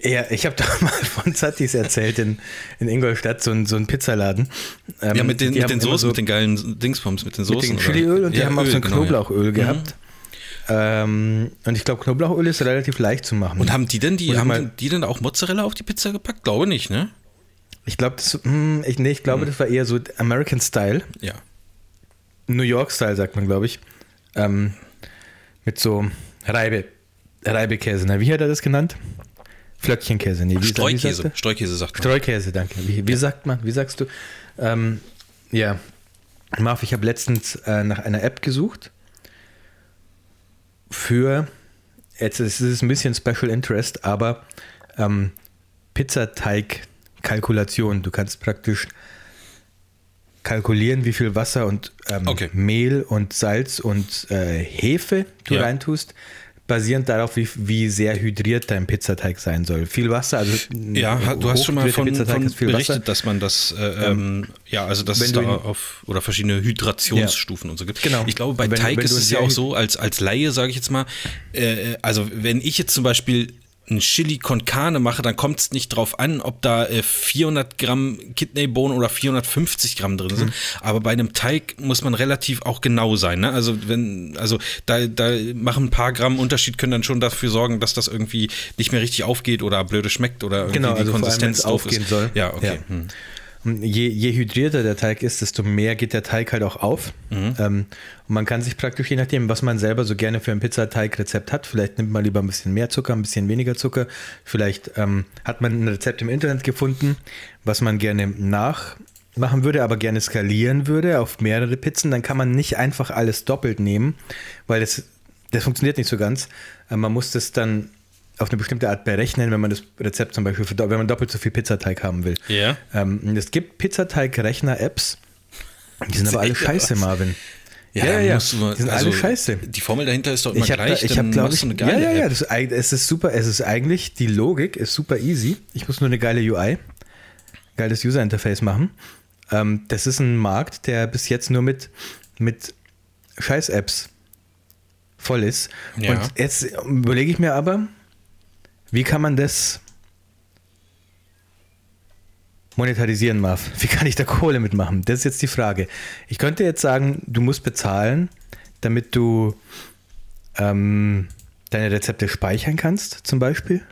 Ja, ich habe doch mal von Zatis erzählt in, in Ingolstadt, so ein, so ein Pizzaladen. Ähm, Ja, mit den, die mit den Soßen, so, mit den geilen Dingspumps, mit den Soßen. mit dem? Chiliöl und die Ja, haben auch so ein genau, ja. Knoblauchöl Mhm. Ähm, und ich glaube, Knoblauchöl ist relativ leicht zu machen. Und haben die denn die, haben mal- die denn auch Mozzarella auf die Pizza gepackt? Glaube nicht, ne? ich glaube, das, hm, ich, nee, ich glaube, das war eher so American Style. Ja. New York Style, sagt man, glaube ich. Ähm, mit so Reibe, Reibekäse. Na, wie hat er das genannt? Flöckchenkäse. Nee, wie, wie sagt Streukäse. er? Streukäse sagt man. Streukäse, danke. Wie, wie sagt man? Wie sagst du? Ähm, ja. Marv, ich habe letztens äh, nach einer App gesucht für, jetzt ist es ein bisschen Special Interest, aber ähm, Pizzateig-Kalkulation. Du kannst praktisch kalkulieren, wie viel Wasser und ähm, Okay. Mehl und Salz und äh, Hefe du Ja. reintust, basierend darauf, wie, wie sehr hydriert dein Pizzateig sein soll. Viel Wasser, also Ja, du hast schon mal von, Pizzateig von berichtet, Wasser. dass man das, äh, ähm, ja, also dass es da auf, oder verschiedene Hydrationsstufen und so gibt. Genau. Ich glaube, bei Wenn- Teig wenn ist es ja auch so, als, als Laie, sage ich jetzt mal, äh, äh, also wenn ich jetzt zum Beispiel ein Chili con Carne mache, dann kommt es nicht drauf an, ob da äh, 400 Gramm Kidneybohnen oder 450 Gramm drin Mhm. sind. Aber bei einem Teig muss man relativ auch genau sein. Ne? Also wenn, also da, da machen ein paar Gramm Unterschied können dann schon dafür sorgen, dass das irgendwie nicht mehr richtig aufgeht oder blöde schmeckt oder irgendwie Genau, die also vor allem, Konsistenz wenn's doof aufgehen ist. soll. Ja, okay. Ja. Hm. Und Je, je hydrierter der Teig ist, desto mehr geht der Teig halt auch auf. Mhm. Ähm, und man kann sich praktisch, je nachdem, was man selber so gerne für ein Pizzateigrezept hat, vielleicht nimmt man lieber ein bisschen mehr Zucker, ein bisschen weniger Zucker. Vielleicht ähm, hat man ein Rezept im Internet gefunden, was man gerne nachmachen würde, aber gerne skalieren würde auf mehrere Pizzen. Dann kann man nicht einfach alles doppelt nehmen, weil das, das funktioniert nicht so ganz. Äh, man muss das dann auf eine bestimmte Art berechnen, wenn man das Rezept zum Beispiel, für, wenn man doppelt so viel Pizzateig haben will. Ja. Ähm, und es gibt Pizzateig-Rechner-Apps. Die sind aber alle scheiße, was? Marvin. Ja, ja, ja. du die sind also, alle scheiße. Die Formel dahinter ist doch immer Ich habe, gleich. ich dann habe, glaube ich, eine geile ja, ja, ja, das es ist super. Es ist eigentlich die Logik ist super easy. Ich muss nur eine geile UI, geiles User Interface machen. Ähm, das ist ein Markt, der bis jetzt nur mit mit Scheiß-Apps voll ist. Ja. Und jetzt überlege ich mir aber, wie kann man das monetarisieren, Marv? Wie kann ich da Kohle mitmachen? Das ist jetzt die Frage. Ich könnte jetzt sagen, du musst bezahlen, damit du ähm, deine Rezepte speichern kannst, zum Beispiel.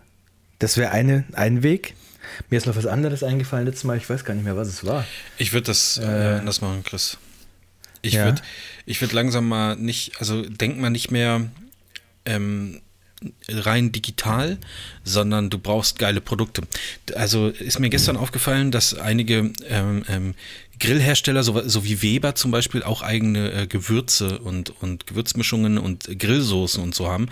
Das wäre eine, ein Weg. Mir ist noch was anderes eingefallen letztes Mal. Ich weiß gar nicht mehr, was es war. Ich würde das äh, anders machen, Chris. Ich Ja. würde ich würd langsam mal nicht, also denk mal nicht mehr ähm, rein digital, sondern du brauchst geile Produkte. Also ist mir gestern aufgefallen, dass einige ähm, ähm, Grillhersteller, so, so wie Weber zum Beispiel, auch eigene äh, Gewürze und, und Gewürzmischungen und Grillsoßen und so haben.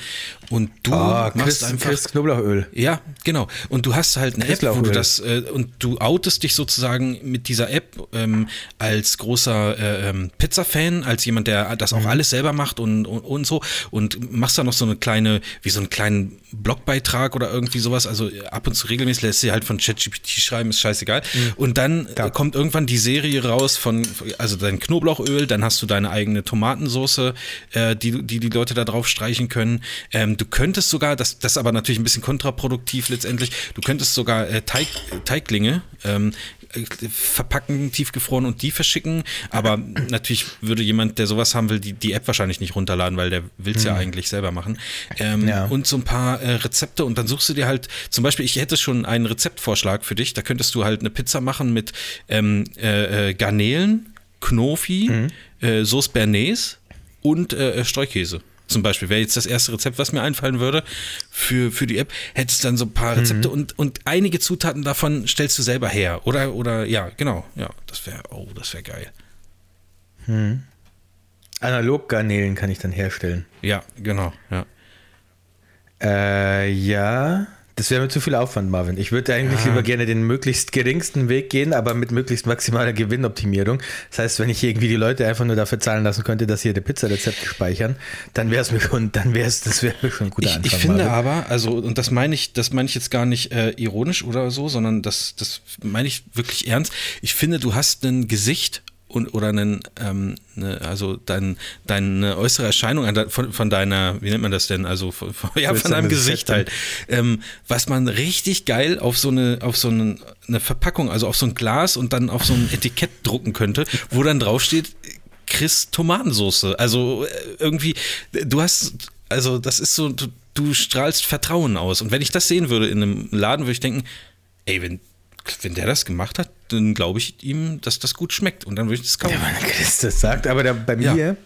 Und du Ah, machst Chris, einfach. Chris Knoblauchöl. Ja, genau. Und du hast halt eine App, wo du das äh, und du outest dich sozusagen mit dieser App ähm, als großer äh, ähm, Pizza-Fan, als jemand, der das Mhm. auch alles selber macht und, und, und so und machst da noch so eine kleine, wie so einen kleinen Blogbeitrag oder irgendwie sowas. Also äh, ab und zu regelmäßig lässt sie halt von ChatGPT schreiben, ist scheißegal. Und dann Ja. kommt irgendwann die Serie raus von, also dein Knoblauchöl, dann hast du deine eigene Tomatensoße, äh, die, die die Leute da drauf streichen können. Ähm, du könntest sogar, das, das ist aber natürlich ein bisschen kontraproduktiv letztendlich, du könntest sogar äh, Teig, Teiglinge ähm, äh, verpacken, tiefgefroren und die verschicken. Aber natürlich würde jemand, der sowas haben will, die, die App wahrscheinlich nicht runterladen, weil der will es ja eigentlich selber machen. Ähm, Ja. Und so ein paar äh, Rezepte und dann suchst du dir halt, zum Beispiel, ich hätte schon einen Rezeptvorschlag für dich. Da könntest du halt eine Pizza machen mit ähm, äh, äh, Garnelen, Knofi, äh, Sauce Bernays und äh, Streukäse. Zum Beispiel wäre jetzt das erste Rezept, was mir einfallen würde für, für die App. Hättest dann so ein paar Rezepte und, und einige Zutaten davon stellst du selber her. Oder, oder ja, genau. Ja, das wäre, oh, das wäre geil. Analoggarnelen kann ich dann herstellen. Ja, genau, ja. Äh, ja. Das wäre mir zu viel Aufwand, Marvin. Ich würde eigentlich lieber gerne den möglichst geringsten Weg gehen, aber mit möglichst maximaler Gewinnoptimierung. Das heißt, wenn ich irgendwie die Leute einfach nur dafür zahlen lassen könnte, dass sie ihre Pizzarezepte speichern, dann wäre es mir schon, dann wäre es, das wäre mir schon ein guter Ich, Anfang. ich finde Marvin. aber, also, und das meine ich, das meine ich jetzt gar nicht äh, ironisch oder so, sondern das, das meine ich wirklich ernst. Ich finde, du hast ein Gesicht und oder einen, ähm, ne, also dein, deine äußere Erscheinung von, von deiner, wie nennt man das denn? Also von, von, ja, von deinem Gesicht halt. Ähm, was man richtig geil auf so eine, auf so eine, eine Verpackung, also auf so ein Glas und dann auf so ein Etikett drucken könnte, wo dann draufsteht, Chris Tomatensoße. Also äh, irgendwie, du hast, also das ist so, du, du strahlst Vertrauen aus. Und wenn ich das sehen würde in einem Laden, würde ich denken, ey, wenn, wenn der das gemacht hat, dann glaube ich ihm, dass das gut schmeckt. Und dann würde ich das kaufen. Ja, wenn Chris das sagt, aber der, bei Ja. mir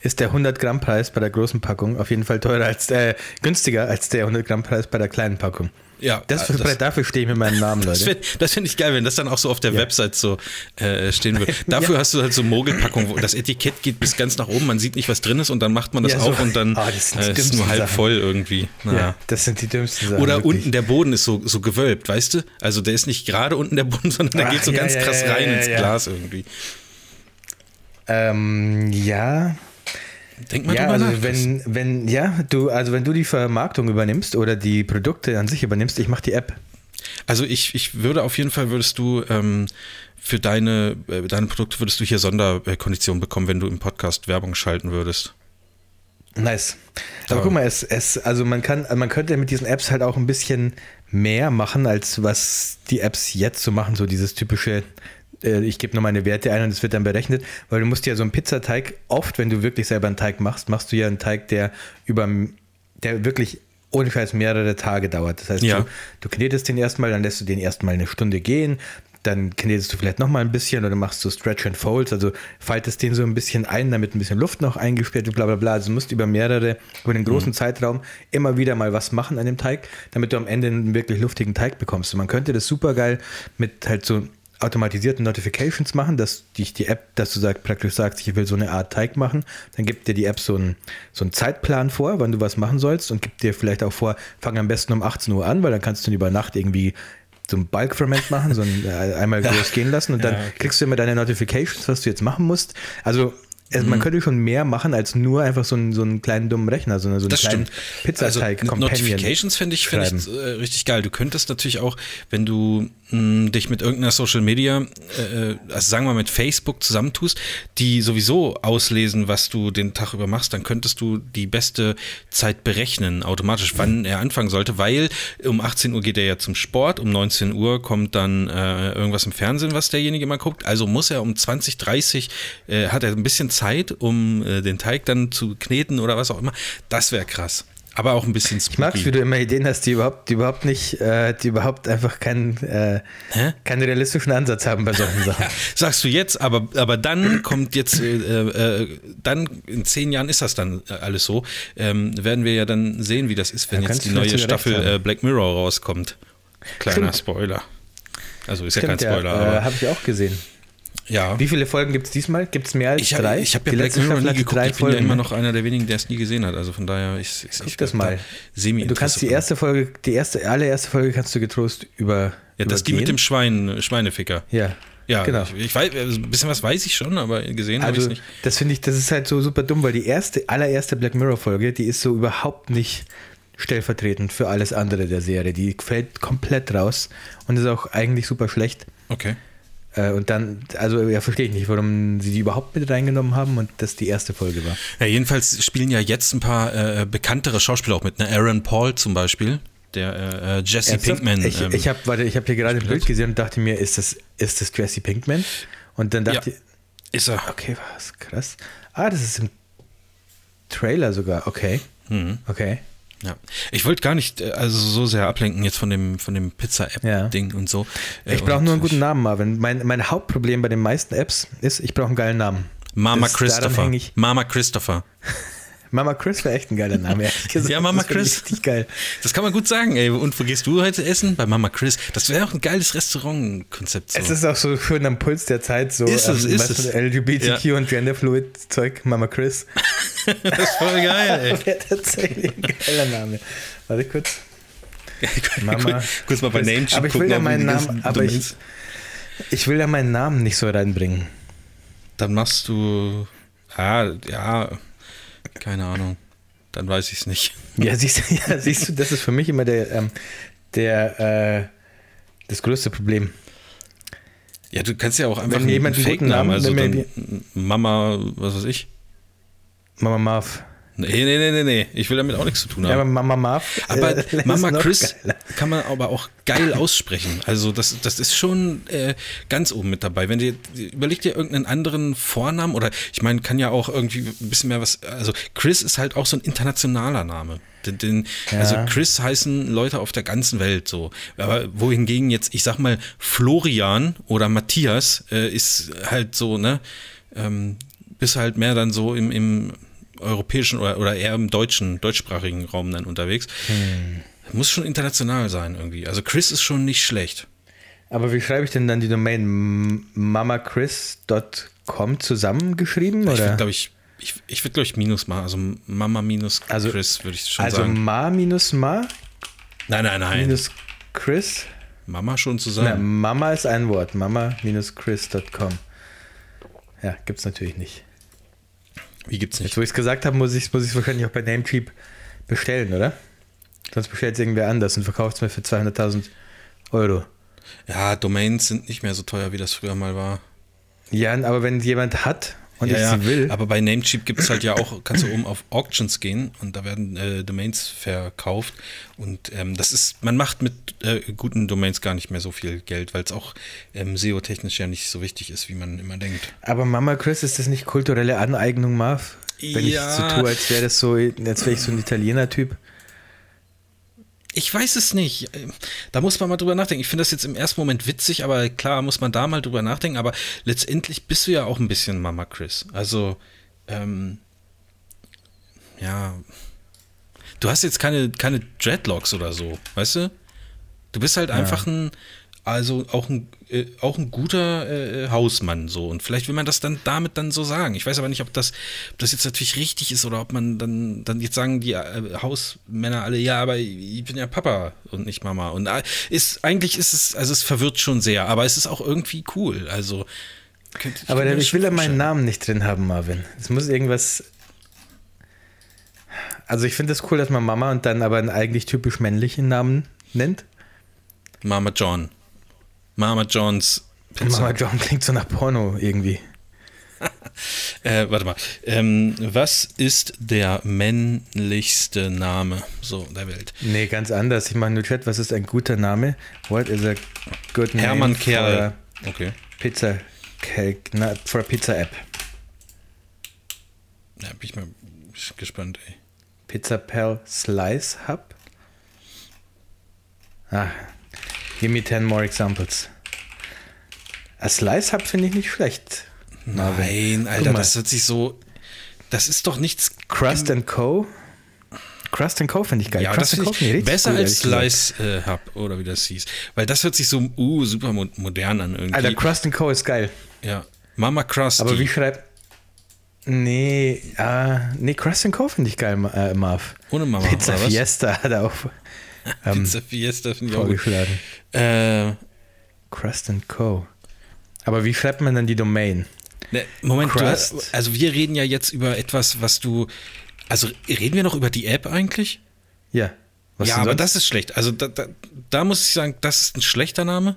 ist der 100 Gramm Preis bei der großen Packung auf jeden Fall teurer als äh, günstiger als der 100 Gramm Preis bei der kleinen Packung. Ja, Das, äh, das- dafür stehe ich mit meinem Namen, Das Leute. finde find ich geil, wenn das dann auch so auf der Ja. Website so äh, stehen würde. Dafür hast du halt so Mogelpackung, wo das Etikett geht bis ganz nach oben, man sieht nicht, was drin ist und dann macht man das Ja, so. auf und dann das die äh, ist es nur halb Sachen. voll irgendwie. Ja. Naja. das sind die dümmsten Sachen. Oder wirklich. unten der Boden ist so, so gewölbt, weißt du? Also der ist nicht gerade unten der Boden, sondern der Ach, geht so ja, ganz ja, krass ja, rein ja, ins ja. Glas irgendwie. Ähm, ja, Denk mal ja, also nach. wenn, wenn, ja, du, also wenn du die Vermarktung übernimmst oder die Produkte an sich übernimmst, ich mache die App. Also ich, ich würde auf jeden Fall würdest du ähm, für deine, äh, deine Produkte würdest du hier Sonderkonditionen bekommen, wenn du im Podcast Werbung schalten würdest. Nice. Aber Aber- guck mal, es, es, also man kann, man könnte mit diesen Apps halt auch ein bisschen mehr machen, als was die Apps jetzt so machen, so dieses typische, äh, ich gebe nur meine Werte ein und es wird dann berechnet, weil du musst ja so einen Pizzateig, oft, wenn du wirklich selber einen Teig machst, machst du ja einen Teig, der über, der wirklich ohne Scheiß mehrere Tage dauert. Das heißt, Ja. du, du knetest den erstmal, dann lässt du den erstmal eine Stunde gehen, dann knetest du vielleicht nochmal ein bisschen oder machst du Stretch and Folds, also faltest den so ein bisschen ein, damit ein bisschen Luft noch eingesperrt wird, bla bla bla. Also du musst über mehrere, über einen großen Zeitraum immer wieder mal was machen an dem Teig, damit du am Ende einen wirklich luftigen Teig bekommst. Und man könnte das super geil mit halt so automatisierten Notifications machen, dass dich die App, dass du sag, praktisch sagst, ich will so eine Art Teig machen, dann gibt dir die App so einen, so einen Zeitplan vor, wann du was machen sollst und gibt dir vielleicht auch vor, fang am besten um 18 Uhr an, weil dann kannst du über Nacht irgendwie so ein Bulk-Ferment machen, so ein, äh, einmal groß gehen lassen und dann Ja, okay. kriegst du immer deine Notifications, was du jetzt machen musst. Also es, Mhm. man könnte schon mehr machen als nur einfach so einen, so einen kleinen dummen Rechner, sondern so einen Das kleinen stimmt. Pizzateig also. Notifications finde ich, find ich äh, richtig geil. Du könntest natürlich auch, wenn du mh, dich mit irgendeiner Social Media, äh, äh, also sagen wir mal mit Facebook zusammentust, die sowieso auslesen, was du den Tag über machst, dann könntest du die beste Zeit berechnen, automatisch, wann er anfangen sollte, weil um 18 Uhr geht er ja zum Sport, um 19 Uhr kommt dann äh, irgendwas im Fernsehen, was derjenige mal guckt. Also muss er um 20, 30, äh, hat er ein bisschen Zeit, um äh, den Teig dann zu kneten oder was auch immer. Das wäre krass. Aber auch ein bisschen spooky. Ich mag wie du immer Ideen hast, die überhaupt, die überhaupt nicht, äh, die überhaupt einfach keinen, äh, keinen realistischen Ansatz haben bei solchen Sachen. Sagst du jetzt, aber, aber dann kommt jetzt, äh, äh, dann in zehn Jahren ist das dann äh, alles so. Ähm, werden wir ja dann sehen, wie das ist, wenn Ja, jetzt die neue Staffel äh, Black Mirror rauskommt. Kleiner Stimmt. Spoiler. Also ist ja Stimmt, kein Spoiler, ja, habe ich auch gesehen. Ja. Wie viele Folgen gibt es diesmal? Gibt es mehr als Ich habe drei? ich hab ja Die Black Mirror nie geguckt. Ich bin ja Folgen, immer ne? noch einer der wenigen, der es nie gesehen hat. Also von daher ist, ist Guck ich das mal. semi Du kannst die erste Folge, die erste, allererste Folge kannst du getrost über. Ja, das die mit dem Schwein, Schweineficker. Ja. Ja, genau. ich, ich weiß, also ein bisschen was weiß ich schon, aber gesehen habe ich Also, es nicht. das finde ich, das ist halt so super dumm, weil die erste, allererste Black Mirror Folge, die ist so überhaupt nicht stellvertretend für alles andere der Serie. Die fällt komplett raus und ist auch eigentlich super schlecht. Okay. Äh, Und dann, also ja, verstehe ich nicht, warum sie die überhaupt mit reingenommen haben und das die erste Folge war. Ja, jedenfalls spielen ja jetzt ein paar äh, bekanntere Schauspieler auch mit. Ne? Aaron Paul zum Beispiel, der äh, Jesse Ernsthaft? Pinkman. Ich, ähm, ich habe hab hier gerade ein Bild gesehen und dachte mir, ist das, ist das Jesse Pinkman? Und dann dachte Ja. ich, ist er. okay, was krass. Ah, das ist im Trailer sogar. Okay. Mhm. Okay. Ja. Ich wollte gar nicht äh, also so sehr ablenken jetzt von dem, von dem Pizza-App-Ding und so. Äh, Ich brauche nur einen guten Namen, Marvin. Mein, mein Hauptproblem bei den meisten Apps ist, ich brauche einen geilen Namen. Mama Das- Christopher. Mama Christopher. Mama Chris wäre echt ein geiler Name, ehrlich gesagt. Ja, Mama Das Chris. Richtig geil. Das kann man gut sagen, ey. Und wo gehst du heute essen? Bei Mama Chris. Das wäre auch ein geiles Restaurantkonzept. So. Es ist auch so schön am Puls der Zeit, so Ist es, ähm, ist es. LGBTQ Ja. und Genderfluid-Zeug, Mama Chris. das ist voll geil, Wäre tatsächlich ein geiler Name. Warte kurz. ey. Mama Kurz mal bei Chris. Namecheap Aber ich will ja meinen Namen, aber ich, ich will ja meinen Namen nicht so reinbringen. Dann machst du. Ah, ja. Keine Ahnung. Dann weiß ich es nicht. Ja, siehst du, ja, siehst du, das ist für mich immer der, ähm, der, äh, das größte Problem. Ja, du kannst ja auch einfach Wenn jemand einen Fake-Namen, Namen- also dann Mama, was weiß ich. Mama Marv. Nee, nee, nee, nee, nee. Ich will damit auch nichts zu tun Ja, aber haben. Mama Marv. Aber äh, Mama Chris geiler. kann man aber auch geil aussprechen. Also das, das ist schon äh, ganz oben mit dabei. Wenn dir überleg dir irgendeinen anderen Vornamen oder ich meine, kann ja auch irgendwie ein bisschen mehr was. Also Chris ist halt auch so ein internationaler Name. Den, den, Ja. Also Chris heißen Leute auf der ganzen Welt so. Aber wohingegen jetzt, ich sag mal, Florian oder Matthias äh, ist halt so, ne? Ähm, bist halt mehr dann so im, im europäischen oder, oder eher im deutschen, deutschsprachigen Raum dann unterwegs. Muss schon international sein irgendwie. Also Chris ist schon nicht schlecht. Aber wie schreibe ich denn dann die Domain? Mamachris.com zusammengeschrieben? Ich würde, glaube ich, ich, ich würde, glaube ich, Minus machen. Also Mama minus Also- Chris, würde ich schon Also sagen. ma minus ma Nein, nein, nein. minus Chris. Mama schon Na, zusammen. Mama ist ein Wort. Mama-chris.com. Ja, gibt's natürlich nicht. Wie gibt's nicht? Jetzt, wo ich es gesagt habe, muss ich es muss ich's wahrscheinlich auch bei Namecheap bestellen, oder? Sonst bestellt es irgendwer anders und verkauft es mir für 200.000 Euro. Ja, Domains sind nicht mehr so teuer, wie das früher mal war. Ja, aber wenn jemand hat und ja, ich ja, sie will, aber bei Namecheap gibt es halt ja auch, kannst du oben auf Auctions gehen und da werden äh, Domains verkauft und ähm, das ist, man macht mit äh, guten Domains gar nicht mehr so viel Geld, weil es auch ähm, SEO-technisch ja nicht so wichtig ist, wie man immer denkt. aber Mama Chris, ist das nicht kulturelle Aneignung, Marv? Wenn Ja. ich so tue, als wäre das so, als wäre ich so ein Italiener-Typ. Ich weiß es nicht. Da muss man mal drüber nachdenken. Ich finde das jetzt im ersten Moment witzig, aber klar muss man da mal drüber nachdenken. Aber letztendlich bist du ja auch ein bisschen Mama Chris. Also, ähm, ja. Du hast jetzt keine, keine Dreadlocks oder so, weißt du? Du bist halt einfach ein, also auch ein, äh, auch ein guter äh, Hausmann so. Und vielleicht will man das dann damit dann so sagen. Ich weiß aber nicht, ob das, ob das jetzt natürlich richtig ist oder ob man dann, dann jetzt sagen die äh, Hausmänner alle, ja, aber ich bin ja Papa und nicht Mama. Und äh, ist, eigentlich ist es, also es verwirrt schon sehr, aber es ist auch irgendwie cool. Also, könnte- Aber der, das ich will ja meinen. Namen nicht drin haben, Marvin. Es muss irgendwas. Also ich finde es das cool, dass man Mama und dann aber einen eigentlich typisch männlichen Namen nennt. Mama John. Mama Johns Pizza. Mama John klingt so nach Porno irgendwie. Äh, warte mal. Ähm, was ist der männlichste Name so der Welt? Nee, ganz anders. Ich mache nur Chat, was ist ein guter Name? What is a good name Hermann for Kerl. a Okay. Pizza cake, na, for a Pizza App? Ja, bin ich mal gespannt, ey. Pizza Pal Slice Hub? Ah, give me 10 more examples. A Slice Hub finde ich nicht schlecht. Marvin. Nein, Alter, das hört sich so. Das ist doch nichts. Crust and Co. Crust and Co. finde ich geil. Ja, Crust das and Co. ich besser cool, als. Slice äh, Hub oder wie das hieß. Weil das hört sich so uh, super mo modern an irgendwie. Alter, Crust and Co. ist geil. ja. Mama Krusty. Aber wie schreibt. Nee, ah, nee, Crust and Co. finde ich geil, äh, Marv. Ohne Mama. Pizza? Fiesta hat er auch ähm, Pizza Fiesta finde ich auch gut. vorgeschlagen. Äh, Crust and Co. Aber wie schreibt man dann die Domain? Ne, Moment, hast, also wir reden ja jetzt über etwas, was du. Also reden wir noch über die App eigentlich? Ja. Was ja, denn aber sonst? das ist schlecht. Also da, da, da muss ich sagen, das ist ein schlechter Name.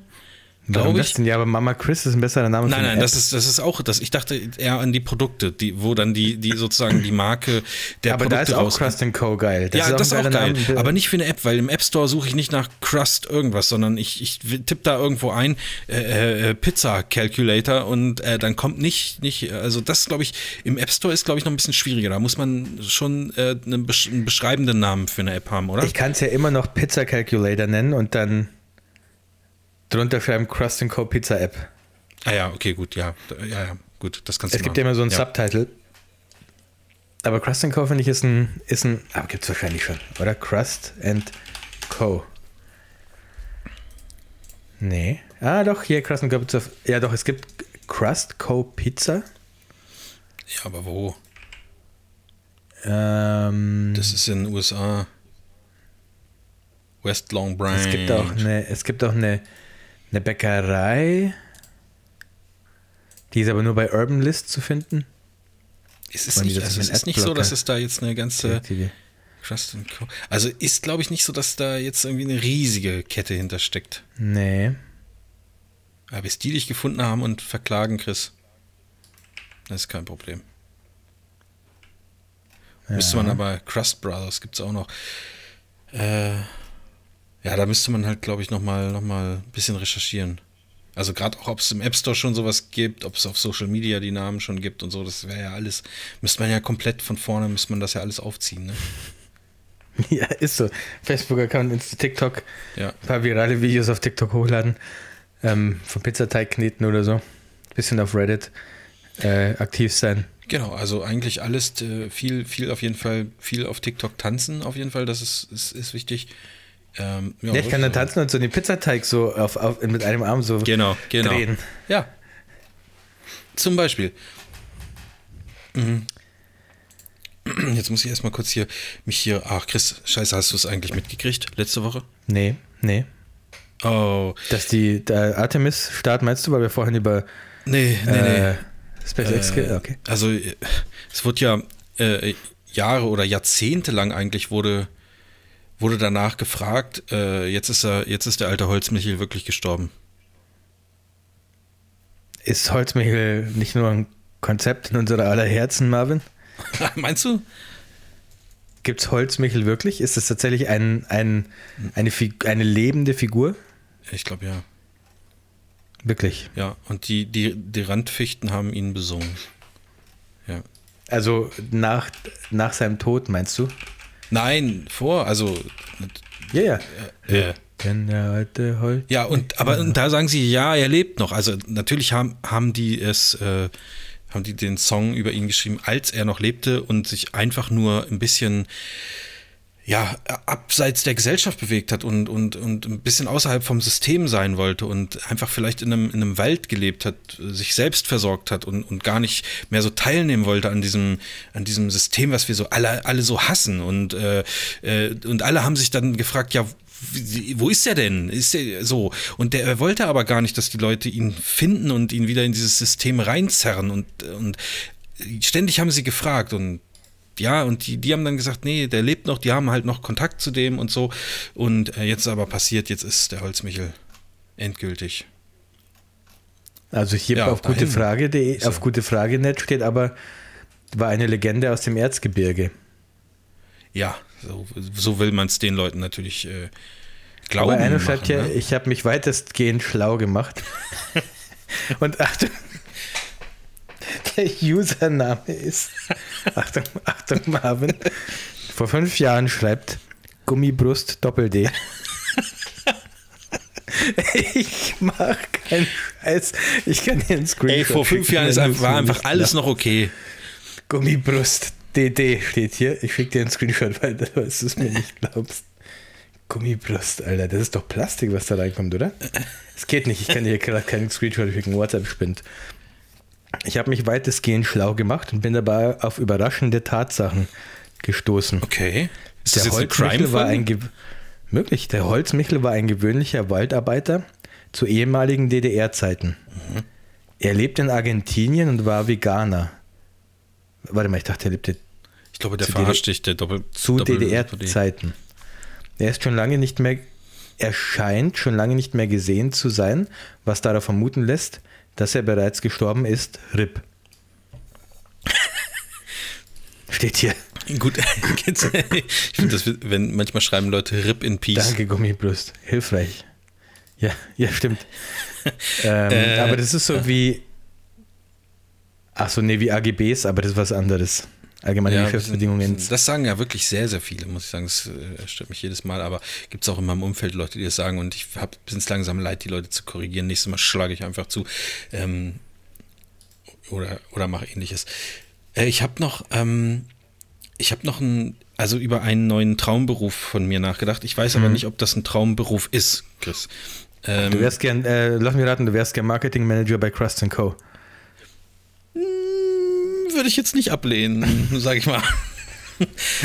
Glaube das ich. denn? Ja, aber Mama Chris ist ein besserer Name Nein, nein, das ist, das ist auch, das, ich dachte eher an die Produkte, die, wo dann die, die sozusagen die Marke der aber da Produkte ist auch. Crust Co. geil. ja, das ist auch geil. Name. Aber nicht für eine App, weil im App Store suche ich nicht nach Crust irgendwas, sondern ich, ich tippe da irgendwo ein äh, äh, Pizza Calculator und äh, dann kommt nicht, nicht, also das glaube ich, im App Store ist glaube ich noch ein bisschen schwieriger. Da muss man schon äh, einen, besch einen beschreibenden Namen für eine App haben, oder? Ich kann es ja immer noch Pizza Calculator nennen und dann drunter schreiben Crust Co. Pizza App. ah ja, okay, gut, ja, ja, ja, gut, das kannst Es du gibt ja immer so einen ja. Subtitle. Aber Crust Co. finde ich ist ein, ist ein, aber gibt es wahrscheinlich schon, oder? Crust and Co. Nee. Ah, doch, hier Crust Co. Pizza. Ja, doch, es gibt Crust Co. Pizza. Ja, aber wo? Ähm, Das ist in den USA. West Long Branch. es gibt auch eine, es gibt auch eine, eine Bäckerei. Die ist aber nur bei Urban List zu finden. Es ist nicht, also es ist nicht so, dass es da jetzt eine ganze Trust Co. Also ist, glaube ich, nicht so, dass da jetzt irgendwie eine riesige Kette hintersteckt. Nee. Aber bis die dich gefunden haben und verklagen, Chris, das ist kein Problem. Müsste man aber, Crust Brothers gibt es auch noch. Äh, ja, da müsste man halt, glaube ich, nochmal noch mal ein bisschen recherchieren. Also gerade auch, ob es im App Store schon sowas gibt, ob es auf Social Media die Namen schon gibt und so, das wäre ja alles, müsste man ja komplett von vorne, müsste man das ja alles aufziehen. Ne? Ja, ist so. Facebook-Account, Insta, TikTok. Ja. Ein paar virale Videos auf TikTok hochladen. Ähm, vom Pizzateig kneten oder so. Bisschen auf Reddit äh, aktiv sein. Genau, also eigentlich alles, äh, viel, viel auf jeden Fall, viel auf TikTok tanzen auf jeden Fall, das ist, ist, ist wichtig. Ähm, Ja, ich kann dann tanzen und so den Pizzateig so auf, auf, mit einem Arm so Genau, genau. drehen. Ja. Zum Beispiel. Mhm. Jetzt muss ich erstmal kurz hier mich hier. Ach, Chris, scheiße, hast du es eigentlich mitgekriegt letzte Woche? Nee, nee. Oh, Dass die Artemis-Start meinst du, weil wir vorhin über nee, nee, äh, nee. SpaceX Äh, okay. Also, äh, es wurde ja äh, Jahre oder Jahrzehnte lang eigentlich wurde, wurde danach gefragt, äh, jetzt ist er, jetzt ist der alte Holzmichel wirklich gestorben. Ist Holzmichel nicht nur ein Konzept in unserer aller Herzen, Marvin? Meinst du? Gibt es Holzmichel wirklich? Ist es tatsächlich ein, ein, eine, eine lebende Figur? Ich glaube ja. Wirklich. Ja, und die, die, die Randfichten haben ihn besungen. Ja. Also nach, nach seinem Tod, meinst du? Nein, vor, also Ja, ja. äh, Denn der alte Holz. ja, und aber und da sagen sie, ja, er lebt noch. Also natürlich haben, haben die es, äh, haben die den Song über ihn geschrieben, als er noch lebte und sich einfach nur ein bisschen ja, abseits der Gesellschaft bewegt hat und, und, und ein bisschen außerhalb vom System sein wollte und einfach vielleicht in einem, in einem Wald gelebt hat, sich selbst versorgt hat und, und gar nicht mehr so teilnehmen wollte an diesem, an diesem System, was wir so alle, alle so hassen. Und, äh, äh, und alle haben sich dann gefragt, ja, wo ist er denn? Ist er so? Und der er wollte aber gar nicht, dass die Leute ihn finden und ihn wieder in dieses System reinzerren. Und, und ständig haben sie gefragt und ja, und die, die haben dann gesagt, nee, der lebt noch, die haben halt noch Kontakt zu dem und so. Und äh, jetzt aber passiert, jetzt ist der Holzmichel endgültig. Also hier Ja, auf dahin. gutefrage.de, So. auf gutefrage.net steht aber, war eine Legende aus dem Erzgebirge. Ja, so, so will man es den Leuten natürlich äh, glauben. Aber einer schreibt hier, ne? ich habe mich weitestgehend schlau gemacht. Und Achtung, der Username ist, Achtung, Achtung Marvin, vor fünf Jahren schreibt Gummibrust Doppel-D. Ich mach keinen Scheiß. Ich kann dir einen Screenshot Ey, vor fünf Jahren ist einfach, war einfach alles noch okay. Gummibrust DD steht hier. Ich schicke dir einen Screenshot, weil du es mir nicht glaubst. Gummibrust, Alter. Das ist doch Plastik, was da reinkommt, oder? Es geht nicht. Ich kann dir gerade keinen Screenshot schicken. WhatsApp spinnt. Ich habe mich weitestgehend schlau gemacht und bin dabei auf überraschende Tatsachen gestoßen. Okay. Ist das Der jetzt Holzmichel war ein? Ge- möglich. Der Holzmichel war ein gewöhnlicher Waldarbeiter zu ehemaligen DDR-Zeiten. Mhm. Er lebt in Argentinien und war Veganer. Warte mal, ich dachte, er lebte Ich glaube, der verarscht dich, der Doppel... zu DDR-Zeiten. Er ist schon lange nicht mehr er scheint schon lange nicht mehr gesehen zu sein, was darauf vermuten lässt, dass er bereits gestorben ist. RIP. Steht hier. Gut, ich finde das, wenn manchmal schreiben Leute RIP in Peace. Danke, Gummibrust. Hilfreich. Ja, ja, stimmt. ähm, Äh. aber das ist so wie. Ach so, nee, wie AGBs, aber das ist was anderes. Allgemeine Ja, Geschäftsbedingungen. Das sagen ja wirklich sehr, sehr viele, muss ich sagen. Das äh, stört mich jedes Mal, aber gibt es auch in meinem Umfeld Leute, die das sagen und ich habe bis langsam leid, die Leute zu korrigieren. Nächstes Mal schlage ich einfach zu. Ähm, oder, oder mache ähnliches. Äh, ich habe noch, ähm, ich habe noch ein, also über einen neuen Traumberuf von mir nachgedacht. Ich weiß aber nicht, ob das ein Traumberuf ist, Chris. Ähm, Du wärst gern, äh, lass mich raten, du wärst gern Marketing Manager bei Crust Co. würde ich jetzt nicht ablehnen, sag ich mal.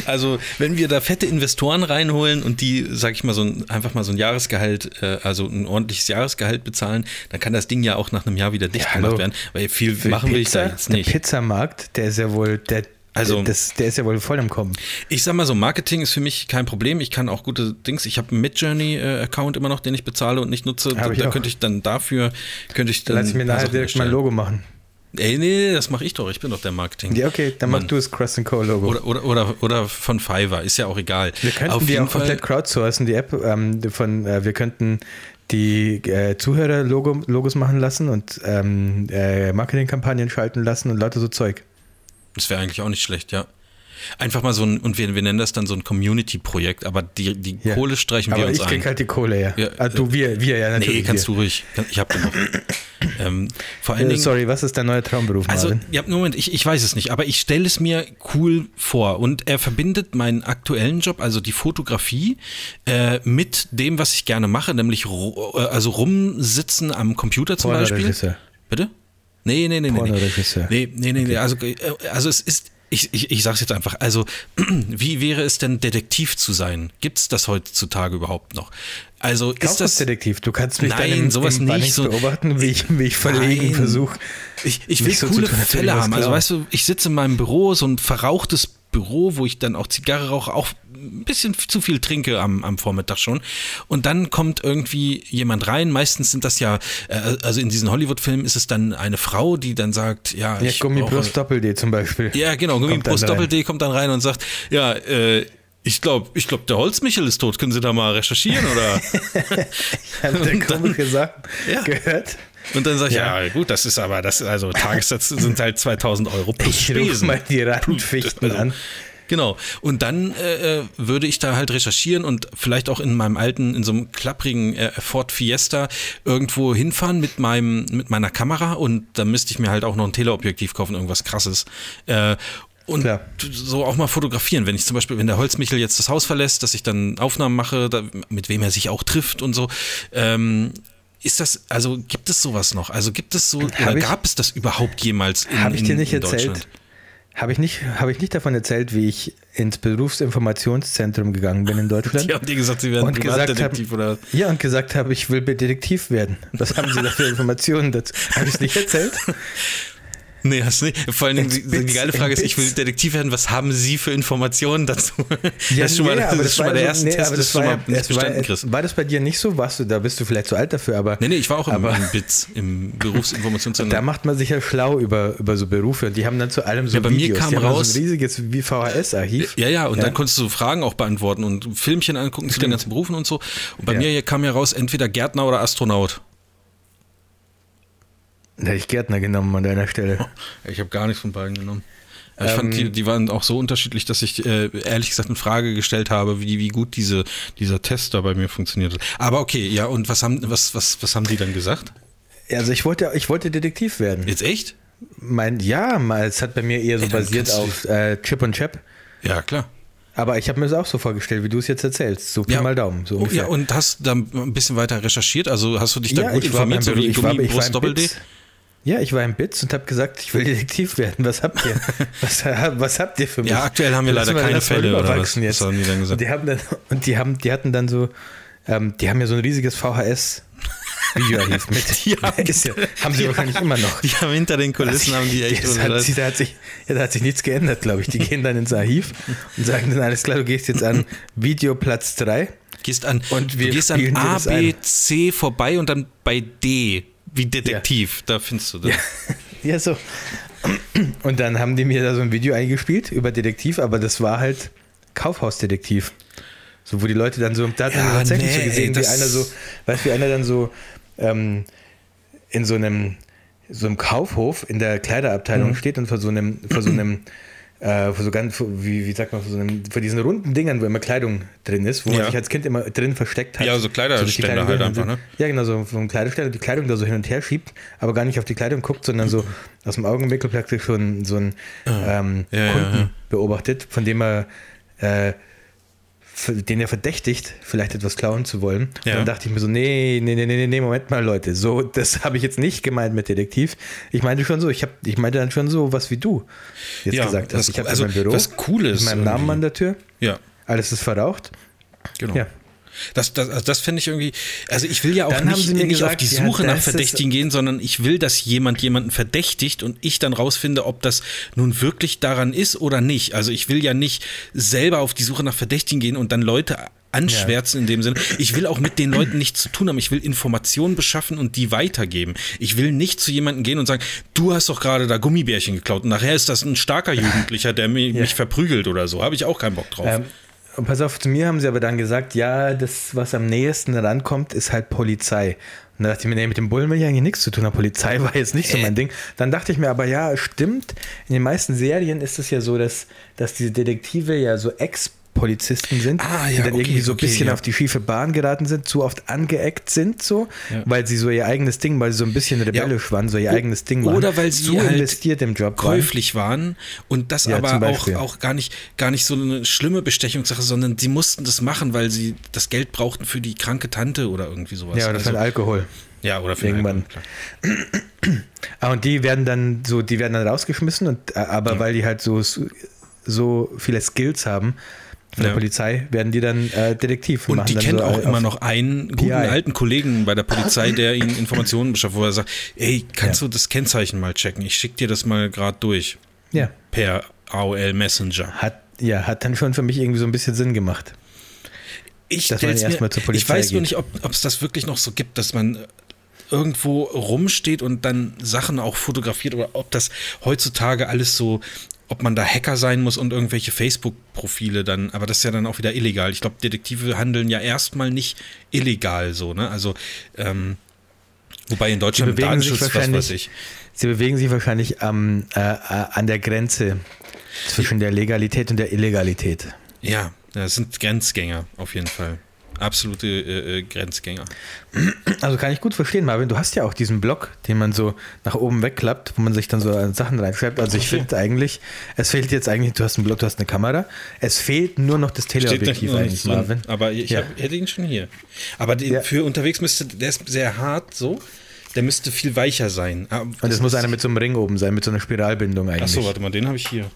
Also, wenn wir da fette Investoren reinholen und die, sag ich mal, so ein, einfach mal so ein Jahresgehalt, äh, also ein ordentliches Jahresgehalt bezahlen, dann kann das Ding ja auch nach einem Jahr wieder dicht Ja, gemacht werden, weil viel Für machen will ich Pizza, da jetzt Der nicht. Pizzamarkt, der ist ja wohl, der, Also- der, das, der ist ja wohl voll im Kommen. Ich sag mal so, Marketing ist für mich kein Problem. Ich kann auch gute Dings. Ich habe einen Midjourney-Account immer noch, den ich bezahle und nicht nutze. Hab Da, ich da könnte ich dann dafür, könnte ich dann. Lass ich mir nachher direkt mein. Logo machen. Ey, nee, das mache ich doch. Ich bin doch der Marketing. Ja, okay, dann mach du das Crust Co. Logo. Oder, oder, oder, oder von Fiverr, ist ja auch egal. wir könnten Auf die auch komplett Fall, crowdsourcen, die App ähm, von, äh, wir könnten die äh, Zuhörer -Logo, Logos machen lassen und ähm, äh, Marketingkampagnen schalten lassen und lauter so Zeug. Das wäre eigentlich auch nicht schlecht, ja. Einfach mal so ein, und wir, wir nennen das dann so ein Community-Projekt, aber die, die Ja. Kohle streichen wir Aber uns ich ein. krieg halt die Kohle, ja. Ja, ah, du, wir, wir, ja, natürlich. nee, kannst wir. du ruhig. Ich habe genug. ähm, vor allen Äh, Dingen. sorry, was ist dein neuer Traumberuf, Also, Marvin? ja, Moment, ich, ich weiß es nicht, aber ich stelle es mir cool vor. Und er verbindet meinen aktuellen Job, also die Fotografie, äh, mit dem, was ich gerne mache, nämlich äh, also rumsitzen am Computer zum Beispiel. Bitte? Nee, nee, nee, nee. Nee, nee, nee, nee. Also, äh, also es ist, ich, ich, ich sag's jetzt einfach, also wie wäre es denn, Detektiv zu sein? Gibt es das heutzutage überhaupt noch? Also ist das... Kaufhausdetektiv. Du kannst mich Nein, sowas nicht, so- beobachten, wie ich, wie ich verlegen versuche. Ich, ich mich will so coole tun, Fälle haben. Also weißt du, ich sitze in meinem Büro, so ein verrauchtes Büro, wo ich dann auch Zigarre rauche, auch ein bisschen zu viel trinke am, am Vormittag schon. Und dann kommt irgendwie jemand rein. Meistens sind das ja, äh, also in diesen Hollywood-Filmen ist es dann eine Frau, die dann sagt, ja, Ja, ich Gummibrust brauche- Doppel-D zum Beispiel. Ja, genau, dann rein. Doppel-D kommt dann rein und sagt, ja, äh, ich glaube, ich glaub, der Holzmichel ist tot. Können Sie da mal recherchieren oder? Ich habe der dann- komische Sachen Ja. gehört. Und dann sage ich, Ja. ja. gut, das ist aber, das also Tagessatz sind halt 2000 Euro plus Spesen. mal die Randfichten Also, an. Genau. Und dann äh, äh, würde ich da halt recherchieren und vielleicht auch in meinem alten, in so einem klapprigen äh, Ford Fiesta irgendwo hinfahren mit meinem, mit meiner Kamera und dann müsste ich mir halt auch noch ein Teleobjektiv kaufen, irgendwas krasses. Äh, und Klar. so auch mal fotografieren, wenn ich zum Beispiel, wenn der Holzmichel jetzt das Haus verlässt, dass ich dann Aufnahmen mache, da, mit wem er sich auch trifft und so. Ähm, ist das, also gibt es sowas noch? Also gibt es so, oder ich- gab es das überhaupt jemals in, Habe ich dir in, nicht in erzählt? Deutschland? Habe ich, nicht, habe ich nicht davon erzählt, wie ich ins Berufsinformationszentrum gegangen bin in Deutschland? Die haben dir gesagt, sie werden und Privatdetektiv haben, oder ja, und gesagt habe, ich will Detektiv werden. Was haben Sie da für Informationen dazu? Habe ich es nicht erzählt? Nee, hast du nicht. Vor allen Dingen, Ins die, die geile Frage ist, ich will. Detektiv werden, was haben Sie für Informationen dazu? Ja, das ist schon mal, nee, das aber ist schon mal der erste nee, Test, das das schon war, mal nicht bestanden, Chris. war das bei dir nicht so? Warst du, da bist du vielleicht zu alt dafür, aber Nee, nee, ich war auch im, Aber- im BITS, im da Berufsinformationszentrum. macht man sich ja schlau über, über so Berufe und die haben dann zu allem so Ja, bei mir Videos. kam die raus- so ein riesiges VHS-Archiv. Ja, ja, und Ja. dann konntest du Fragen auch beantworten und Filmchen angucken zu den ganzen Berufen und so. Und bei Ja. mir kam ja raus, entweder Gärtner oder Astronaut. Da hätte ich Gärtner genommen an deiner Stelle. Ich habe gar nichts von beiden genommen. Ich Ähm, fand, die, die waren auch so unterschiedlich, dass ich äh, ehrlich gesagt in Frage gestellt habe, wie, wie gut diese, dieser Test da bei mir funktioniert hat. Aber okay, ja, und was haben, was, was, was haben die dann gesagt? Also ich wollte, ich wollte Detektiv werden. Jetzt echt? Mein, ja, es hat bei mir eher so Ey, dann basiert auf äh, Chip und Chap. Ja, klar. Aber ich habe mir das auch so vorgestellt, wie du es jetzt erzählst. So Pi Ja. mal Daumen. So Oh, ungefähr. ja, und hast da ein bisschen weiter recherchiert? Also hast du dich da Ja, gut war beim informiert, so wie Gummibrust Doppel-D? Ja, ich war im Bits und habe gesagt, ich will Detektiv werden. Was habt ihr? Was, was habt ihr für mich? Ja, aktuell haben wir leider keine Fälle, oder was? überwachsen Was Jetzt. haben die dann gesagt? Und die haben dann, und die haben, die hatten dann so, ähm, die haben ja so ein riesiges VHS Videoarchiv mit. Die haben- ist ja, haben sie wahrscheinlich immer noch. Die haben hinter den Kulissen haben die echt hat, sich, da, hat sich, ja, da hat sich nichts geändert, glaube ich. Die gehen dann ins Archiv und sagen dann, alles klar, du gehst jetzt an Video Platz 3 Gehst an, Und wir du gehst an A, B. C vorbei und dann bei D, wie Detektiv, da findest du das. Ja, so. Und dann haben die mir da so ein Video eingespielt über Detektiv, aber das war halt Kaufhausdetektiv. So, wo die Leute dann so, da hat man Ja, tatsächlich nee, so gesehen, ey, wie einer so, weißt du, wie einer dann so ähm, in so einem, so einem Kaufhof in der Kleiderabteilung Mhm. steht und vor so einem, vor so einem, äh, vor so ganz, wie, wie sagt man, vor, so einem, vor diesen runden Dingern, wo immer Kleidung drin ist, wo man Ja. sich als Kind immer drin versteckt hat. Ja, so Kleiderständer Kleidung halt einfach, ne? Ja, genau, so vom Kleiderständer die Kleidung da so hin und her schiebt, aber gar nicht auf die Kleidung guckt, sondern so aus dem Augenwinkel praktisch schon so einen ähm, Ja, Kunden beobachtet, von dem er äh, den er verdächtigt, vielleicht etwas klauen zu wollen. Und Ja. dann dachte ich mir so, nee, nee, nee, nee, nee, Moment mal, Leute, so, das habe ich jetzt nicht gemeint mit Detektiv. Ich meinte schon so, ich, hab, ich meinte dann schon so, was wie du jetzt Ja, gesagt hast. Ich habe also mein Büro was Cooles mit meinem Namen an der Tür, Ja, alles ist verraucht. genau. Ja. Das, das, also das finde ich irgendwie, also ich will ja auch Dann nicht, nicht auf gesagt, die ja, Suche nach das ist- Verdächtigen gehen, sondern ich will, dass jemand jemanden verdächtigt und ich dann rausfinde, ob das nun wirklich daran ist oder nicht. Also ich will ja nicht selber auf die Suche nach Verdächtigen gehen und dann Leute anschwärzen in dem Sinne. Ich will auch mit den Leuten nichts zu tun haben. Ich will Informationen beschaffen und die weitergeben. Ich will nicht zu jemandem gehen und sagen, du hast doch gerade da Gummibärchen geklaut und nachher ist das ein starker Jugendlicher, der mich, mich verprügelt oder so. Habe ich auch keinen Bock drauf. Ähm, und pass auf, zu mir haben sie aber dann gesagt, ja, das, was am nächsten rankommt, ist halt Polizei. Und da dachte ich mir, nee, mit dem Bullen will ich eigentlich nichts zu tun haben. Polizei war jetzt nicht so Äh. mein Ding. Dann dachte ich mir aber, ja, stimmt. In den meisten Serien ist es ja so, dass, dass diese Detektive ja so Ex-Polizisten sind, Ah, die ja, dann okay, irgendwie so ein okay, bisschen ja. auf die schiefe Bahn geraten sind, zu oft angeeckt sind, so, Ja. weil sie so ihr eigenes Ding, weil sie so ein bisschen rebellisch waren, so ihr eigenes Ding waren. Oder weil sie zu halt investiert im Job waren. käuflich waren und das aber auch, auch gar nicht, gar nicht so eine schlimme Bestechungssache, sondern sie mussten das machen, weil sie das Geld brauchten für die kranke Tante oder irgendwie sowas. Ja, oder für also, den Alkohol. ja, oder für irgendwann. Ah, und die werden dann so, die werden dann rausgeschmissen und äh, aber weil die halt so, so viele Skills haben von der Ja. Polizei, werden die dann äh, Detektiv Und die kennen so auch immer noch einen guten PI. alten Kollegen bei der Polizei, der ihnen Informationen beschafft, wo er sagt, ey, kannst Ja. du das Kennzeichen mal checken? Ich schicke dir das mal gerade durch Ja, per AOL Messenger. hat, ja, hat dann schon für mich irgendwie so ein bisschen Sinn gemacht. Ich, Dass man stell's erst mir, mal zur Polizei ich weiß nur geht. nicht, ob es das wirklich noch so gibt, dass man irgendwo rumsteht und dann Sachen auch fotografiert oder ob das heutzutage alles so, ob man da Hacker sein muss und irgendwelche Facebook-Profile dann, aber das ist ja dann auch wieder illegal. Ich glaube, Detektive handeln ja erstmal nicht illegal so, ne? Also, ähm, wobei in Deutschland mit bewegen sich Datenschutz, was weiß ich. Sie bewegen sich wahrscheinlich am, äh, äh, an der Grenze zwischen der Legalität und der Illegalität. Ja, das sind Grenzgänger auf jeden Fall. Absolute äh, äh, Grenzgänger. Also kann ich gut verstehen, Marvin. Du hast ja auch diesen Block, den man so nach oben wegklappt, wo man sich dann so Sachen reinschreibt. Also ich finde eigentlich, es fehlt jetzt eigentlich, du hast einen Block, du hast eine Kamera. Es fehlt nur noch das Teleobjektiv eigentlich, nichts dran, Marvin. Aber ich Ja. hab, hätte ihn schon hier. Aber den, Ja. für unterwegs müsste, der ist sehr hart so. Der müsste viel weicher sein. Ah, Und es muss einer mit so einem Ring oben sein, mit so einer Spiralbindung eigentlich. Achso, warte mal, den habe ich hier.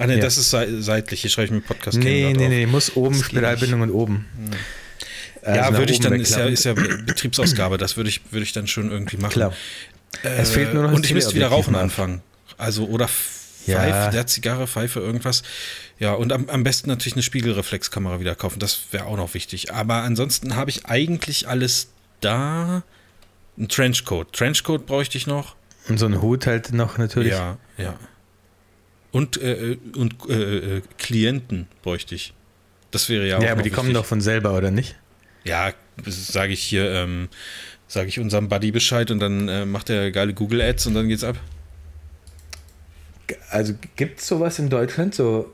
Ah ne, Ja. das ist sei- seitlich. Hier schreibe ich mir Podcast Nee, nee, nee, muss oben Das Spiralbindung und oben. Also Ja, nach würde ich dann, ist ja, ist ja Betriebsausgabe, das würde ich, würde ich dann schon irgendwie machen. Klar. Es fehlt nur noch Und ich müsste wieder rauchen Marv. anfangen. Also, oder Pfeife, Ja. der Zigarre, Pfeife, irgendwas. Ja, und am, am besten natürlich eine Spiegelreflexkamera wieder kaufen. Das wäre auch noch wichtig. Aber ansonsten habe ich eigentlich alles da. Ein Trenchcoat. Trenchcoat bräuchte ich noch. Und so ein Hut halt noch natürlich. Ja, ja. Und, äh, äh, und äh, äh, Klienten bräuchte ich. Das wäre ja auch Ja, aber die kommen wichtig. doch von selber, oder nicht? Ja, sage ich hier, ähm, sage ich unserem Buddy Bescheid und dann äh, macht er geile Google Ads und dann geht's ab. Also gibt es sowas in Deutschland, so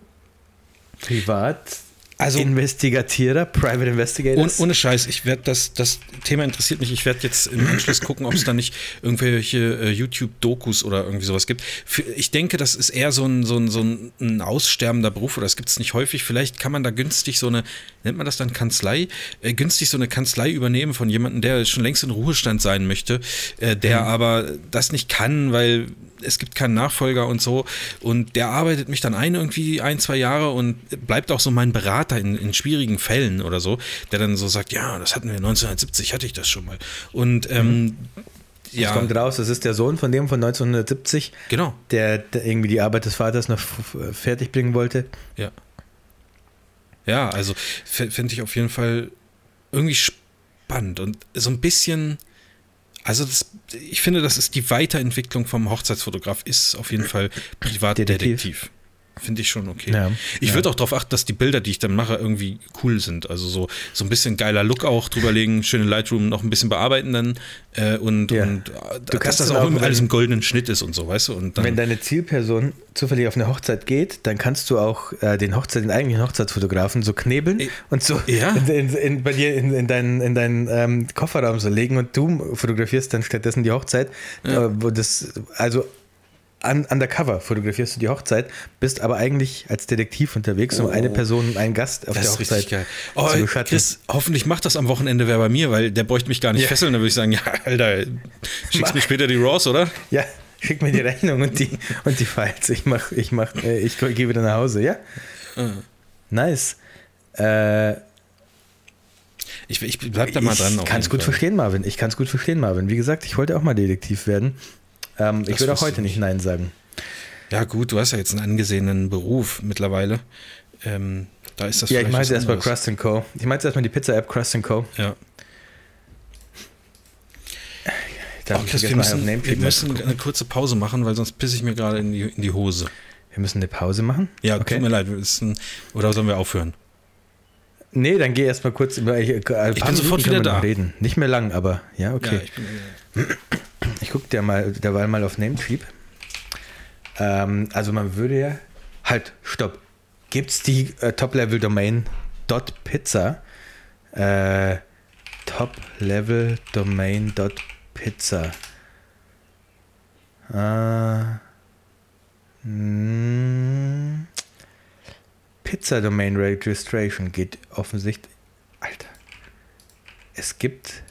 privat Also- Investigatierer, Private Und, Investigators? ohne Scheiß, ich werde das, das Thema interessiert mich. Ich werde jetzt im Anschluss gucken, ob es da nicht irgendwelche äh, YouTube-Dokus oder irgendwie sowas gibt. Für, ich denke, das ist eher so ein, so ein, so ein, aussterbender Beruf oder das gibt es nicht häufig. Vielleicht kann man da günstig so eine, nennt man das dann Kanzlei, äh, günstig so eine Kanzlei übernehmen von jemandem, der schon längst in Ruhestand sein möchte, äh, der aber das nicht kann, weil es gibt keinen Nachfolger und so. Und der arbeitet mich dann ein irgendwie ein, zwei Jahre und bleibt auch so mein Berater in, in schwierigen Fällen oder so, der dann so sagt, ja, das hatten wir 1970, hatte ich das schon mal. Und ähm, Es ja, kommt raus, das ist der Sohn von dem von 1970, genau, der, der irgendwie die Arbeit des Vaters noch fertig bringen wollte. ja. Ja, also fände ich auf jeden Fall irgendwie spannend und so ein bisschen, also das, ich finde, das ist die Weiterentwicklung vom Hochzeitsfotograf, ist auf jeden Fall Privatdetektiv. Finde ich schon okay. Ja, ich ja. würde auch darauf achten, dass die Bilder, die ich dann mache, irgendwie cool sind. Also so, so ein bisschen geiler Look auch drüberlegen, schöne Lightroom noch ein bisschen bearbeiten dann äh, und, Ja. und äh, dass kannst das auch, auch, alles im goldenen Schnitt ist und so, weißt du? Und dann, Wenn deine Zielperson zufällig auf eine Hochzeit geht, dann kannst du auch äh, den Hochzeit, den eigentlichen Hochzeitsfotografen so knebeln Äh, und so ja. in, in, in, bei dir in, in deinen, in deinen ähm, Kofferraum so legen und du fotografierst dann stattdessen die Hochzeit. Äh, wo das, also un, undercover fotografierst du die Hochzeit, bist aber eigentlich als Detektiv unterwegs, um Oh. eine Person und einen Gast auf das der Hochzeit geil. Oh, zu beschatten. Chris, hoffentlich macht das am Wochenende wer bei mir, weil der bräuchte mich gar nicht Ja. fesseln. Dann würde ich sagen, ja, Alter, schickst mir später die Raws, oder? Ja, schick mir die Rechnung und die, und die Files. Ich mach, ich mach, äh, ich gehe wieder nach Hause, ja? Ah. Nice. Äh, Ich, ich bleib da mal dran. Ich kann es gut verstehen, Marvin. Ich kann es gut verstehen, Marvin. Wie gesagt, ich wollte auch mal Detektiv werden. Ähm, ich würde auch heute nicht. Nein sagen. Ja, gut, du hast ja jetzt einen angesehenen Beruf mittlerweile. Ähm, da ist das ja, ich jetzt erstmal. Crust Co. Ich meine jetzt erstmal die Pizza-App Crust Co. Ja. Darf Oh, ich Chris, wir müssen, wir müssen eine kurze Pause machen, weil sonst pisse ich mir gerade in die, in die Hose. wir müssen eine Pause machen? Ja, okay. tut mir leid. müssen- Oder sollen wir aufhören? Nee, dann geh erstmal kurz über. Ich, ein paar bin sofort wieder da. Reden. Nicht mehr lang, aber ja, okay. Ja, ich bin, Ich gucke dir mal derweil mal auf Namecheap. Ähm, also man würde ja. Halt, stopp. Gibt es die äh, Top-Level-Domain .pizza? Äh, Top-Level-Domain .pizza. Äh, mh, Pizza Domain Registration geht offensichtlich. Alter. Es gibt.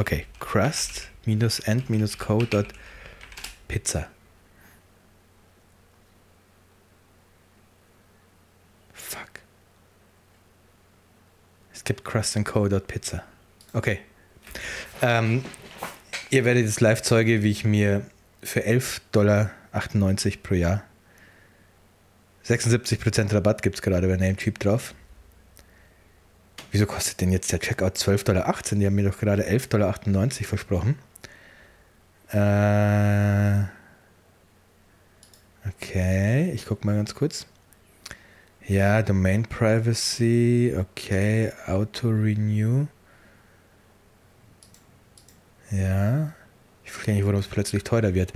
Okay, crust-end-co.pizza. Fuck. Es gibt crustandco.pizza. Okay. Ähm, ihr werdet jetzt Live-Zeuge, wie ich mir für 11,98 Dollar pro Jahr 76% Rabatt gibt es gerade bei Namecheap drauf. Wieso kostet denn jetzt der Checkout 12,18 Dollar? Die haben mir doch gerade 11,98 Dollar versprochen. Äh, okay, ich gucke mal ganz kurz. Ja, Domain Privacy, okay, Auto Renew. Ja, ich verstehe nicht, warum es plötzlich teurer wird.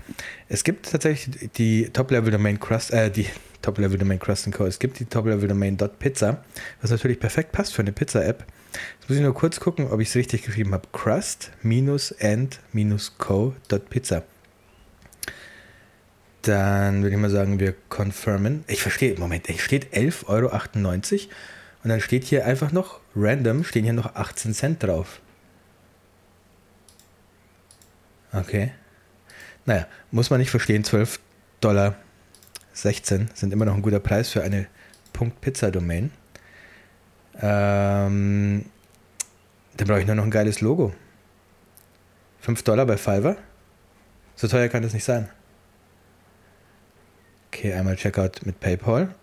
Es gibt tatsächlich die Top-Level-Domain Crust, äh, die Top-Level-Domain Crust Co. Es gibt die Top-Level-Domain .pizza, was natürlich perfekt passt für eine Pizza-App. Jetzt muss ich nur kurz gucken, ob ich es richtig geschrieben habe. Crust-and-co.pizza. Dann würde ich mal sagen, wir confirmen. Ich verstehe, Moment, hier steht 11,98 Euro und dann steht hier einfach noch random, stehen hier noch 18 Cent drauf. Okay. Naja, muss man nicht verstehen, 12 Dollar 16 sind immer noch ein guter Preis für eine .pizza-Domain. Ähm, dann brauche ich nur noch ein geiles Logo. 5 Dollar bei Fiverr? So teuer kann das nicht sein. Okay, einmal Checkout mit PayPal.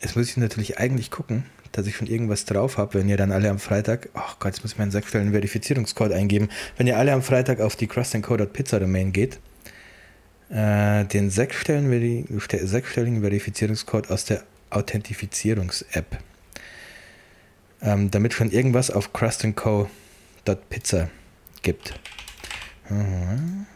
Jetzt muss ich natürlich eigentlich gucken, dass ich schon irgendwas drauf habe, wenn ihr dann alle am Freitag, oh Gott, jetzt muss ich meinen sechsstelligen Verifizierungscode eingeben, wenn ihr alle am Freitag auf die crustandco.pizza-Domain geht, äh, den sechsstelligen, sechsstelligen Verifizierungscode aus der Authentifizierungs-App. Ähm, damit schon irgendwas auf crustandco.pizza gibt. Mhm.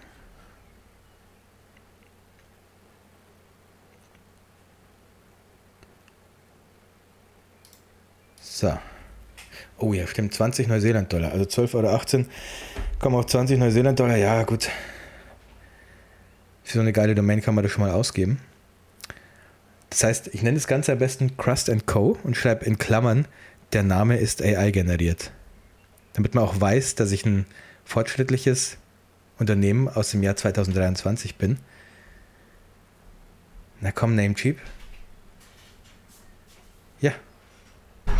So. Oh ja, stimmt. 20 Neuseeland-Dollar. Also 12,18 Euro. Kommen auf 20 Neuseeland-Dollar. Ja, gut. Für so eine geile Domain kann man das schon mal ausgeben. Das heißt, ich nenne das Ganze am besten Crust Co. und schreibe in Klammern, der Name ist AI generiert. Damit man auch weiß, dass ich ein fortschrittliches Unternehmen aus dem Jahr 2023 bin. Na komm, Namecheap. Ja,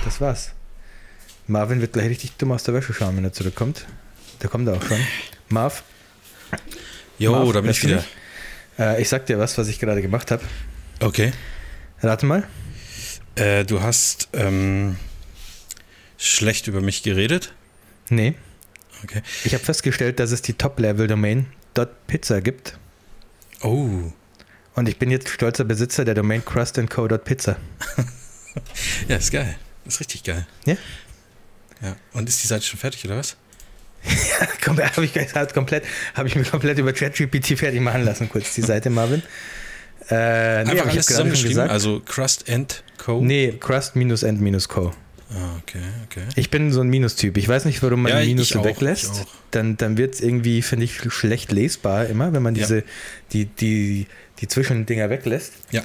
das war's. Marvin wird gleich richtig dumm aus der Wäsche schauen, wenn er zurückkommt. Der kommt auch schon. Marv, Jo, Marv, da bin ich wieder. mich? Äh, ich sag dir was, was ich gerade gemacht habe. Okay. Rate mal. Äh, du hast ähm, schlecht über mich geredet? Nee. Okay. Ich habe festgestellt, dass es die Top-Level-Domain .pizza gibt. Oh. Und ich bin jetzt stolzer Besitzer der Domain crustandco.pizza. Ja, ist geil. Ist richtig geil. Ja? Ja. Und ist die Seite schon fertig, oder was? habe ich, hat komplett, hab ich mir komplett über ChatGPT fertig machen lassen, kurz die Seite, Marvin. Äh, nee, Einfach alles zusammengeschrieben, also Crust and Co. Nee, crust-end-co. Ah, okay, okay. Ich bin so ein Minustyp. Ich weiß nicht, warum man Ja, Minus auch, weglässt. Dann, dann wird es irgendwie, finde ich, schlecht lesbar immer, wenn man Ja. diese, die, die, die Zwischendinger weglässt. Ja.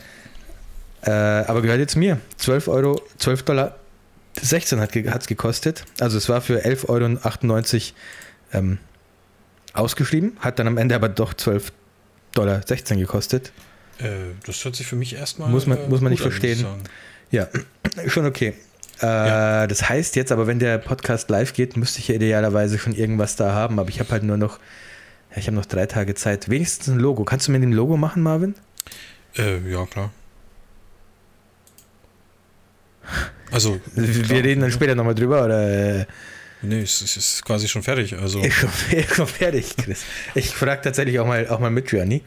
Äh, aber gehört jetzt mir. 12 Euro, 12 Dollar 16 hat es gekostet. Also es war für 11,98 Euro ähm, ausgeschrieben, hat dann am Ende aber doch 12 Dollar 16 gekostet. Äh, das hört sich für mich erstmal. Muss man- äh, muss man nicht verstehen. Ja, schon okay. Äh, Ja. Das heißt jetzt aber, wenn der Podcast live geht, müsste ich ja idealerweise schon irgendwas da haben, aber ich habe halt nur noch, ja, ich habe noch drei Tage Zeit. Wenigstens ein Logo. Kannst du mir ein Logo machen, Marvin? Äh, ja, klar. Also, Wir klar. reden dann später nochmal drüber, oder? Nee, es ist, es ist quasi schon fertig. Also, ist schon fertig, Chris. Ich frage tatsächlich auch mal, auch mal mit Journey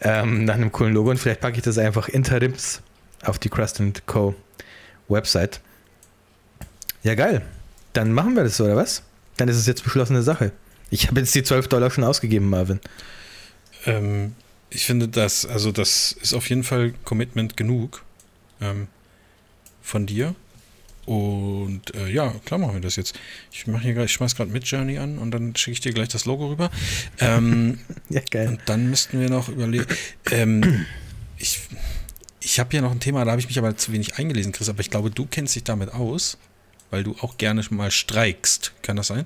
ähm, nach einem coolen Logo und vielleicht packe ich das einfach interims auf die Crust Co. Website. Ja, geil. Dann machen wir das, oder was? Dann ist es jetzt beschlossene Sache. Ich habe jetzt die 12 Dollar schon ausgegeben, Marvin. ähm, ich finde das, also das ist auf jeden Fall Commitment genug ähm, von dir. Und äh, ja, klar machen wir das jetzt. Ich mache hier ich schmeiß gerade mit Journey an und dann schicke ich dir gleich das Logo rüber. Ähm, Ja, geil. Und dann müssten wir noch überlegen. Ähm, ich ich habe ja noch ein Thema, da habe ich mich aber zu wenig eingelesen, Chris, aber ich glaube, du kennst dich damit aus, weil du auch gerne mal streikst. Kann das sein?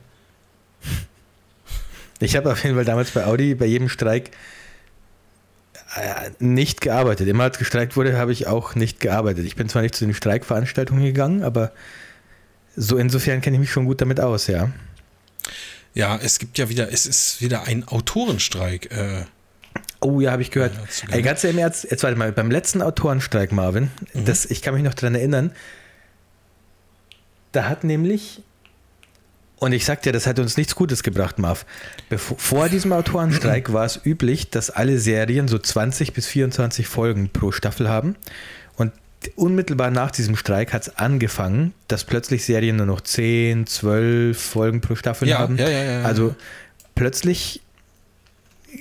Ich habe auf jeden Fall damals bei Audi bei jedem Streik nicht gearbeitet. Immer als gestreikt wurde, habe ich auch nicht gearbeitet. Ich bin zwar nicht zu den Streikveranstaltungen gegangen, aber so insofern kenne ich mich schon gut damit aus, ja. Ja, es gibt ja wieder, es ist wieder ein Autorenstreik. Äh, Oh ja, habe ich gehört. Ja, du Ey, ganz im Ernst, jetzt warte mal, beim letzten Autorenstreik, Marvin, Mhm. das, ich kann mich noch daran erinnern, da hat nämlich, und ich sag dir, das hat uns nichts Gutes gebracht, Marv. Bevor, vor diesem Autorenstreik war es üblich, dass alle Serien so 20 bis 24 Folgen pro Staffel haben. Und unmittelbar nach diesem Streik hat es angefangen, dass plötzlich Serien nur noch 10, 12 Folgen pro Staffel Ja, haben. ja, ja, ja, ja. Also plötzlich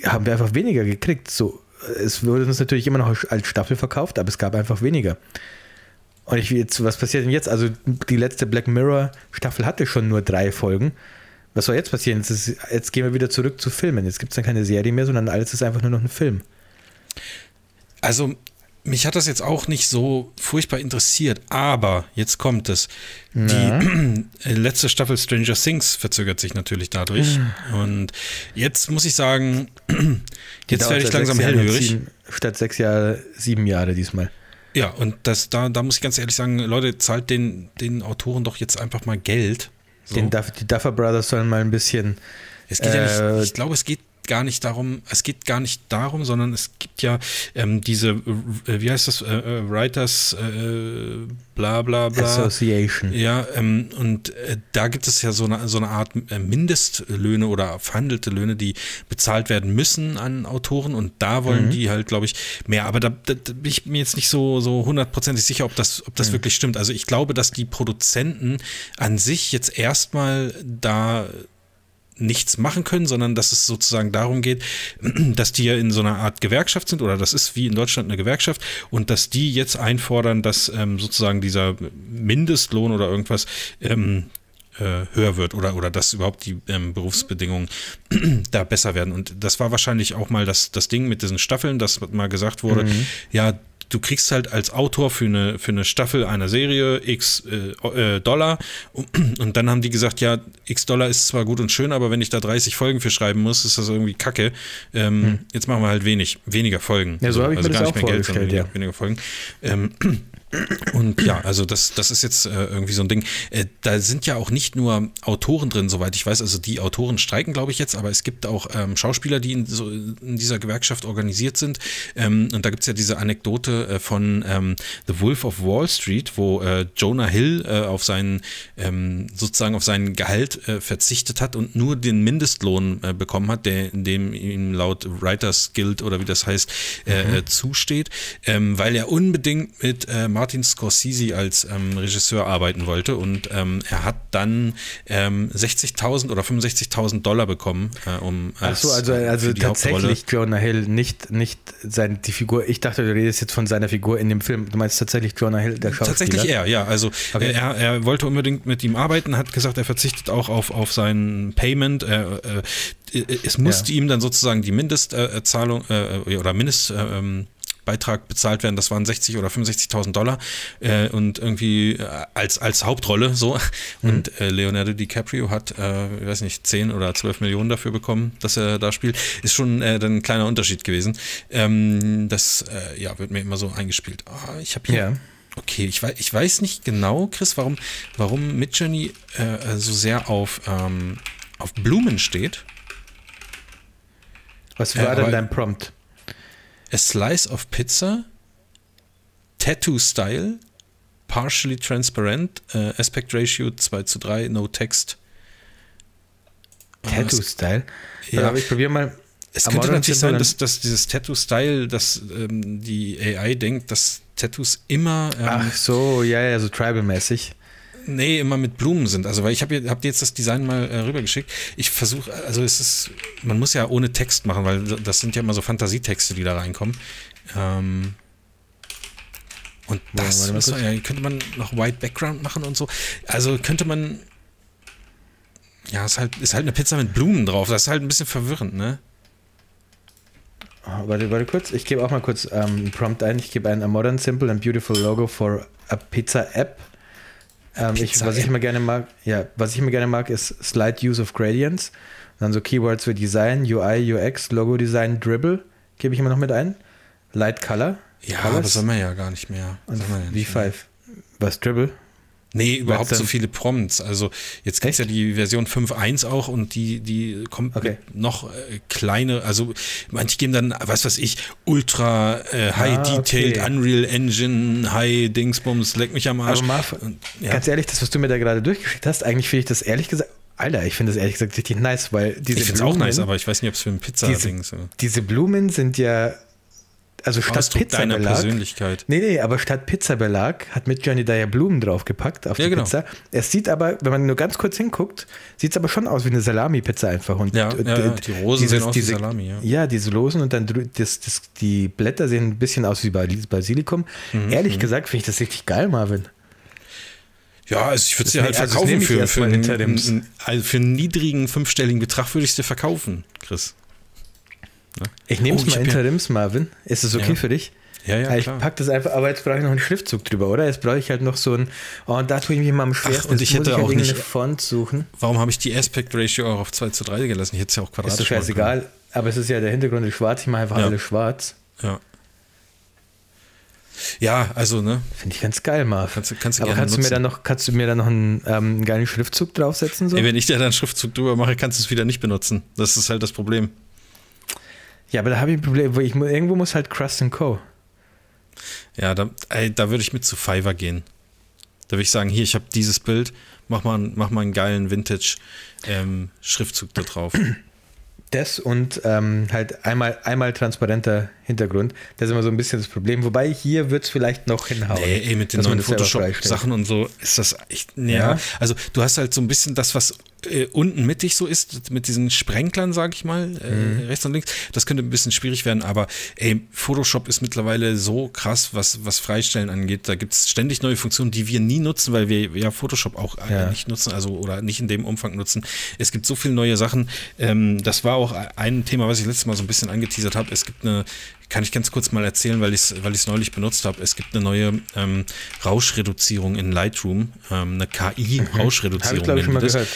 haben wir einfach weniger gekriegt. So, es wurde uns natürlich immer noch als Staffel verkauft, aber es gab einfach weniger. Und ich jetzt, was passiert denn jetzt? Also die letzte Black Mirror Staffel hatte schon nur drei Folgen. Was soll jetzt passieren? Jetzt, ist, jetzt gehen wir wieder zurück zu Filmen. Jetzt gibt es dann keine Serie mehr, sondern alles ist einfach nur noch ein Film. also, mich hat das jetzt auch nicht so furchtbar interessiert, aber jetzt kommt es. Die äh, letzte Staffel Stranger Things verzögert sich natürlich dadurch. Und jetzt muss ich sagen, jetzt werde ich langsam hellhörig. Statt sechs Jahre, sieben Jahre diesmal. Ja, und das, da, da muss ich ganz ehrlich sagen, Leute, zahlt den, den Autoren doch jetzt einfach mal Geld. So. Den Duff, die Duffer Brothers sollen mal ein bisschen. es geht ja äh, nicht, ich glaube, es geht gar nicht darum, es geht gar nicht darum, sondern es gibt ja ähm, diese, äh, wie heißt das, äh, äh, Writers, äh, bla bla bla. Association. Ja, ähm, und äh, da gibt es ja so eine, so eine Art äh, Mindestlöhne oder verhandelte Löhne, die bezahlt werden müssen an Autoren und da wollen Mhm. die halt, glaube ich, mehr. Aber da, da, da bin ich mir jetzt nicht so so hundertprozentig sicher, ob das, ob Mhm. das wirklich stimmt. Also ich glaube, dass die Produzenten an sich jetzt erstmal da nichts machen können, sondern dass es sozusagen darum geht, dass die ja in so einer Art Gewerkschaft sind oder das ist wie in Deutschland eine Gewerkschaft und dass die jetzt einfordern, dass ähm, sozusagen dieser Mindestlohn oder irgendwas ähm, äh, höher wird oder, oder dass überhaupt die ähm, Berufsbedingungen da besser werden. Und das war wahrscheinlich auch mal das, das Ding mit diesen Staffeln, dass mal gesagt wurde, ja, du kriegst halt als Autor für eine, für eine Staffel einer Serie x äh, äh, Dollar und, dann haben die gesagt, ja, x Dollar ist zwar gut und schön, aber wenn ich da 30 Folgen für schreiben muss, ist das irgendwie kacke. Ähm, Jetzt machen wir halt wenig, weniger Folgen. Ja, so habe ich mir das gar auch nicht mehr Geld, sondern vorgestellt, weniger, weniger Folgen. Ähm, Und ja, also das, das ist jetzt äh, irgendwie so ein Ding. Äh, da sind ja auch nicht nur Autoren drin, soweit ich weiß. Also die Autoren streiken, glaube ich, jetzt, aber es gibt auch ähm, Schauspieler, die in, so, in dieser Gewerkschaft organisiert sind. Ähm, und da gibt es ja diese Anekdote äh, von ähm, The Wolf of Wall Street, wo äh, Jonah Hill äh, auf seinen ähm, sozusagen auf seinen Gehalt äh, verzichtet hat und nur den Mindestlohn bekommen hat, der dem ihm laut Writers Guild oder wie das heißt, mhm. zusteht, ähm, weil er unbedingt mit Martin Scorsese als ähm, Regisseur arbeiten wollte und ähm, er hat dann ähm, 60.000 oder 65.000 Dollar bekommen, äh, um als, Ach so, also, also tatsächlich Jonah Hill, nicht, nicht sein, die Figur, ich dachte, du redest jetzt von seiner Figur in dem Film, du meinst tatsächlich Jonah Hill, der Schauspieler? Tatsächlich er, ja, also okay. er, er wollte unbedingt mit ihm arbeiten, hat gesagt, er verzichtet auch auf, auf sein Payment, er, äh, es musste ja. ihm dann sozusagen die Mindestzahlung äh, äh, oder Mindest äh, ähm, Beitrag bezahlt werden, das waren 60 oder 65.000 Dollar äh, und irgendwie äh, als, als Hauptrolle so. Mhm. Und äh, Leonardo DiCaprio hat, äh, ich weiß nicht, 10 oder 12 Millionen dafür bekommen, dass er da spielt. Ist schon äh, dann ein kleiner Unterschied gewesen. Ähm, das ja, wird mir immer so eingespielt. Oh, ich habe hier. Ja. Okay, ich weiß, ich weiß nicht genau, Chris, warum, warum Midjourney so sehr auf, ähm, auf Blumen steht. Was war denn dein Prompt? A slice of pizza, tattoo style, partially transparent, uh, aspect ratio 2 zu 3, no text. Tattoo Style? Ja, aber ich probiere mal. Es könnte natürlich sein, dass, dass dieses Tattoo-Style, dass ähm, die AI denkt, dass Tattoos immer. Ähm, Ach so, ja, ja, so tribal-mäßig. Nee, immer mit Blumen sind. Also, weil ich habe hab dir jetzt das Design mal äh, rübergeschickt. Ich versuche, also es ist, man muss ja ohne Text machen, weil das sind ja immer so Fantasietexte, die da reinkommen. Ähm, und das ja, ja, könnte man noch White Background machen und so. Also könnte man. Ja, ist halt, ist halt eine Pizza mit Blumen drauf. Das ist halt ein bisschen verwirrend, ne? Oh, warte, warte kurz. Ich gebe auch mal kurz ähm, einen Prompt ein. Ich gebe ein A modern, simple and beautiful logo for a pizza app ähm, ich, was ich immer gerne mag, ja, was ich immer gerne mag, ist Slide Use of Gradients. Und dann so Keywords wie Design, UI, UX, Logo Design, Dribble, gebe ich immer noch mit ein. Light Color. Ja, Colors. das soll man ja gar nicht mehr. Und ja V5. Was, Dribble? Nee, überhaupt so viele Prompts. Also jetzt gibt es ja die Version 5.1 auch und die, die kommt okay. noch äh, kleine, also manche geben dann, was weiß ich, Ultra äh, High ah, Detailed, okay. Unreal Engine, High Dingsbums, leck mich am Arsch. Aber Marv, und, ja. ganz ehrlich, das, was du mir da gerade durchgeschickt hast, eigentlich finde ich das ehrlich gesagt, Alter, ich finde das ehrlich gesagt richtig nice, weil diese Ich finde es auch nice, aber ich weiß nicht, ob es für ein Pizza-Ding ist. Diese Blumen sind ja also statt Ausdruck Pizzabelag. Persönlichkeit. Nee, nee, aber statt Pizzabelag hat Midjourney da ja Blumen draufgepackt auf die genau. Pizza. Es sieht aber, wenn man nur ganz kurz hinguckt, sieht es aber schon aus wie eine Salami-Pizza einfach. Und ja, ja, ja, die Rosen dieses, sehen aus diese, wie Salami, ja. Ja, diese Losen und dann das, das, die Blätter sehen ein bisschen aus wie Basilikum. Mhm, Ehrlich mhm. gesagt finde ich das richtig geil, Marvin. Ja, also ich würde sie halt also verkaufen für, für, einen, also für einen niedrigen fünfstelligen Betrag würde ich sie verkaufen, Chris. Ne? Ich nehme es oh, mal Interims, Marvin. Ist es okay ja. für dich? Ja, ja, ich klar. pack das einfach, aber jetzt brauche ich noch einen Schriftzug drüber, oder? Jetzt brauche ich halt noch so ein, oh, und da tue ich mich mal am schwersten. Ach, und ich hätte ich auch nicht Font suchen. Warum habe ich die Aspect Ratio auch auf 2 zu 3 gelassen? Ich hätte es ja auch quadratisch Ist doch scheißegal, aber es ist ja der Hintergrund ist schwarz, ich mache einfach ja. alles schwarz. Ja. Ja, also, ne? Finde ich ganz geil, Marv. Kannst, kannst du Aber kannst du, mir dann noch, kannst du mir dann noch einen, ähm, einen geilen Schriftzug draufsetzen? So? Ey, wenn ich dir dann einen Schriftzug drüber mache, kannst du es wieder nicht benutzen. Das ist halt das Problem. Ja, aber da habe ich ein Problem, wo ich irgendwo muss halt Crust Co. Ja, da, ey, da würde ich mit zu Fiverr gehen. Da würde ich sagen, hier, ich habe dieses Bild, mach mal, mach mal einen geilen Vintage-Schriftzug ähm, da drauf. Das und ähm, halt einmal, einmal transparenter Hintergrund. Das ist immer so ein bisschen das Problem. Wobei hier wird es vielleicht noch hinhauen. Nee, ey, mit den neuen Photoshop-Sachen und so ist das echt. Ja. ja. Also du hast halt so ein bisschen das, was äh, unten mittig so ist, mit diesen Sprenklern, sag ich mal, äh, mhm. rechts und links. Das könnte ein bisschen schwierig werden, aber ey, Photoshop ist mittlerweile so krass, was, was Freistellen angeht. Da gibt es ständig neue Funktionen, die wir nie nutzen, weil wir ja Photoshop auch äh, ja. nicht nutzen, also oder nicht in dem Umfang nutzen. Es gibt so viele neue Sachen. Ähm, das war auch ein Thema, was ich letztes Mal so ein bisschen angeteasert habe. Es gibt eine kann ich ganz kurz mal erzählen, weil ich es weil neulich benutzt habe. Es gibt eine neue ähm, Rauschreduzierung in Lightroom, ähm, eine KI-Rauschreduzierung. Mhm. ich, ich, schon mal gehört.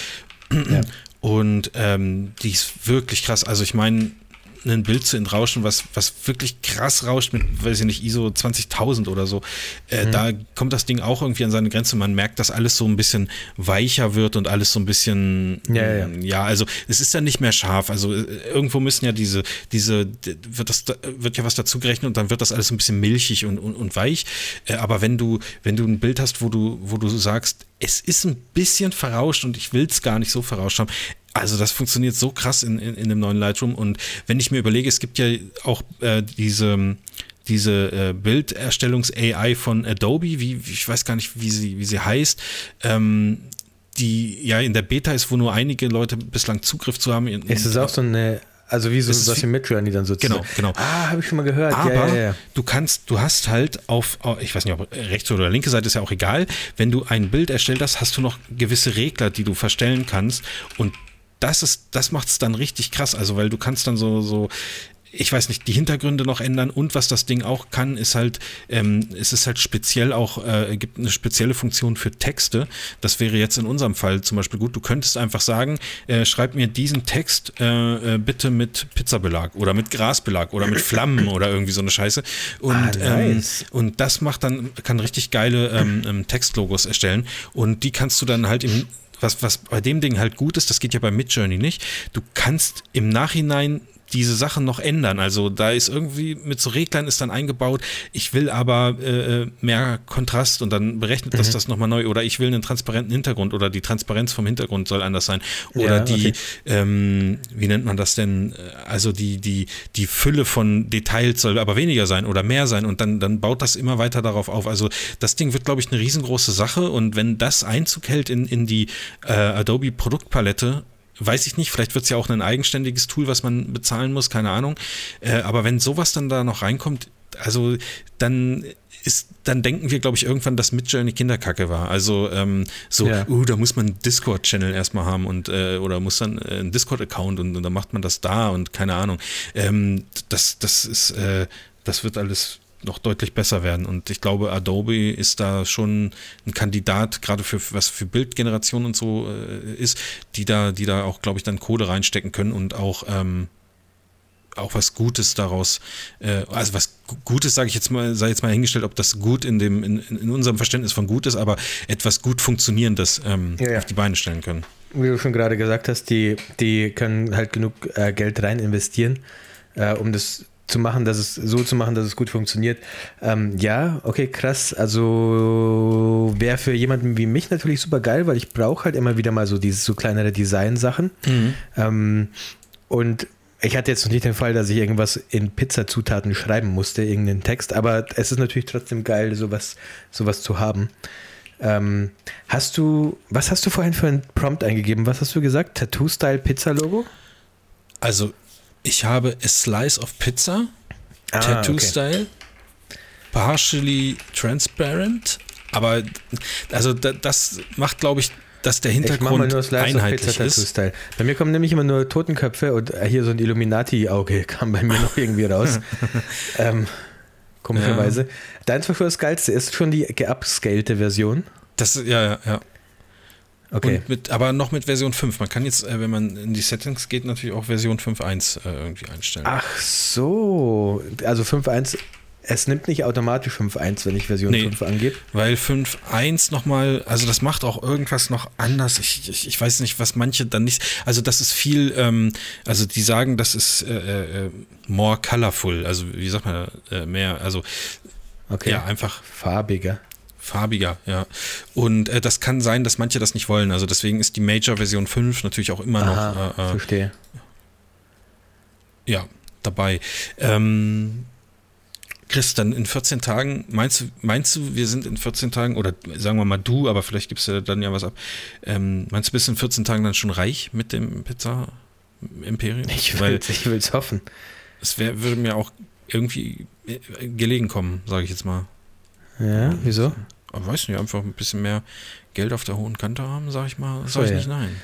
Ja. Und ähm, die ist wirklich krass. Also ich meine, ein Bild zu entrauschen, was, was wirklich krass rauscht mit, weiß ich nicht, ISO 20.000 oder so, äh, mhm. da kommt das Ding auch irgendwie an seine Grenze. Man merkt, dass alles so ein bisschen weicher wird und alles so ein bisschen, ja, ja. ja also es ist ja nicht mehr scharf. Also äh, irgendwo müssen ja diese, diese, wird das, wird ja was dazu gerechnet und dann wird das alles so ein bisschen milchig und, und, und weich. Äh, aber wenn du, wenn du ein Bild hast, wo du, wo du sagst, es ist ein bisschen verrauscht und ich will es gar nicht so verrauscht haben, also das funktioniert so krass in, in, in, dem neuen Lightroom. Und wenn ich mir überlege, es gibt ja auch äh, diese, diese äh, Bilderstellungs-AI von Adobe, wie, ich weiß gar nicht, wie sie, wie sie heißt, ähm, die ja in der Beta ist, wo nur einige Leute bislang Zugriff zu haben. Ist es auch so eine also wie so was wie Midjourney dann sozusagen. Genau, genau. Ah, habe ich schon mal gehört. Aber ja, ja, ja. du kannst, du hast halt auf, ich weiß nicht, ob rechte oder linke Seite ist ja auch egal. Wenn du ein Bild erstellt hast, hast du noch gewisse Regler, die du verstellen kannst und das ist, das macht es dann richtig krass. Also, weil du kannst dann so, so, ich weiß nicht, die Hintergründe noch ändern und was das Ding auch kann, ist halt, ähm, es ist halt speziell auch, äh, gibt eine spezielle Funktion für Texte. Das wäre jetzt in unserem Fall zum Beispiel gut. Du könntest einfach sagen, äh, schreib mir diesen Text äh, äh bitte mit Pizzabelag oder mit Grasbelag oder mit Flammen oder irgendwie so eine Scheiße. Und, ah, ähm, nice. ähm, und das macht dann, kann richtig geile ähm, ähm, Textlogos erstellen und die kannst du dann halt im was, was bei dem Ding halt gut ist, das geht ja bei Midjourney nicht, du kannst im Nachhinein diese Sachen noch ändern. Also da ist irgendwie mit so Reglern ist dann eingebaut, ich will aber äh, mehr Kontrast und dann berechnet mhm. das das nochmal neu oder ich will einen transparenten Hintergrund oder die Transparenz vom Hintergrund soll anders sein oder ja, die, okay. ähm, wie nennt man das denn, also die, die, die Fülle von Details soll aber weniger sein oder mehr sein und dann, dann baut das immer weiter darauf auf. Also das Ding wird, glaube ich, eine riesengroße Sache und wenn das Einzug hält in, in die äh, Adobe Produktpalette, weiß ich nicht, vielleicht wird es ja auch ein eigenständiges Tool, was man bezahlen muss, keine Ahnung. Äh, aber wenn sowas dann da noch reinkommt, also dann ist, dann denken wir, glaube ich, irgendwann, dass Midjourney Kinderkacke war. Also ähm, so, ja. uh, da muss man einen Discord-Channel erstmal haben und äh, oder muss dann äh, einen Discord-Account und, und, dann macht man das da und keine Ahnung. Ähm, das, das ist, äh, das wird alles noch deutlich besser werden. Und ich glaube, Adobe ist da schon ein Kandidat, gerade für was für Bildgeneration und so äh, ist, die da, die da auch, glaube ich, dann Kohle reinstecken können und auch ähm, auch was Gutes daraus, äh, also was Gutes, sage ich jetzt mal, sei jetzt mal hingestellt, ob das gut in dem, in, in unserem Verständnis von gut ist, aber etwas gut funktionierendes ähm, ja, ja. auf die Beine stellen können. Wie du schon gerade gesagt hast, die, die können halt genug äh, Geld rein investieren, äh, um das zu machen, dass es so zu machen, dass es gut funktioniert. Ähm, ja, okay, krass. Also wäre für jemanden wie mich natürlich super geil, weil ich brauche halt immer wieder mal so diese so kleinere Design-Sachen. Mhm. Ähm, und ich hatte jetzt noch nicht den Fall, dass ich irgendwas in Pizzazutaten schreiben musste, irgendeinen Text, aber es ist natürlich trotzdem geil, sowas, sowas zu haben. Ähm, hast du, was hast du vorhin für ein Prompt eingegeben? Was hast du gesagt? Tattoo-Style-Pizza-Logo? Also ich habe a slice of pizza, ah, Tattoo okay. Style, partially transparent, aber also das macht, glaube ich, dass der Hintergrund ich einheitlich ist. Bei mir kommen nämlich immer nur Totenköpfe und hier so ein Illuminati-Auge kam bei mir noch irgendwie raus. ähm, komischerweise. Ja. Deins war schon das Geilste. Ist schon die geupscalte Version? Das, ja, ja, ja. Okay. Mit, aber noch mit Version 5. Man kann jetzt, äh, wenn man in die Settings geht, natürlich auch Version 5.1 äh, irgendwie einstellen. Ach so. Also 5.1, es nimmt nicht automatisch 5.1, wenn ich Version nee, 5 angebe. Weil 5.1 nochmal, also das macht auch irgendwas noch anders. Ich, ich, ich, weiß nicht, was manche dann nicht. Also das ist viel, ähm, also die sagen, das ist äh, äh, more colorful. Also wie sagt man, äh, mehr, also okay. ja, einfach farbiger. Farbiger, ja. Und äh, das kann sein, dass manche das nicht wollen. Also deswegen ist die Major-Version 5 natürlich auch immer Aha, noch. Äh, äh, verstehe. Ja, dabei. Ähm, Chris, dann in 14 Tagen, meinst du, meinst du, wir sind in 14 Tagen, oder sagen wir mal du, aber vielleicht gibst du dann ja was ab. Ähm, meinst du, bist in 14 Tagen dann schon reich mit dem Pizza-Imperium? Ich will es hoffen. Es wär, würde mir auch irgendwie äh, gelegen kommen, sage ich jetzt mal. Ja, wieso? Aber weiß nicht, einfach ein bisschen mehr Geld auf der hohen Kante haben, sage ich mal, sage ich ja. nicht nein.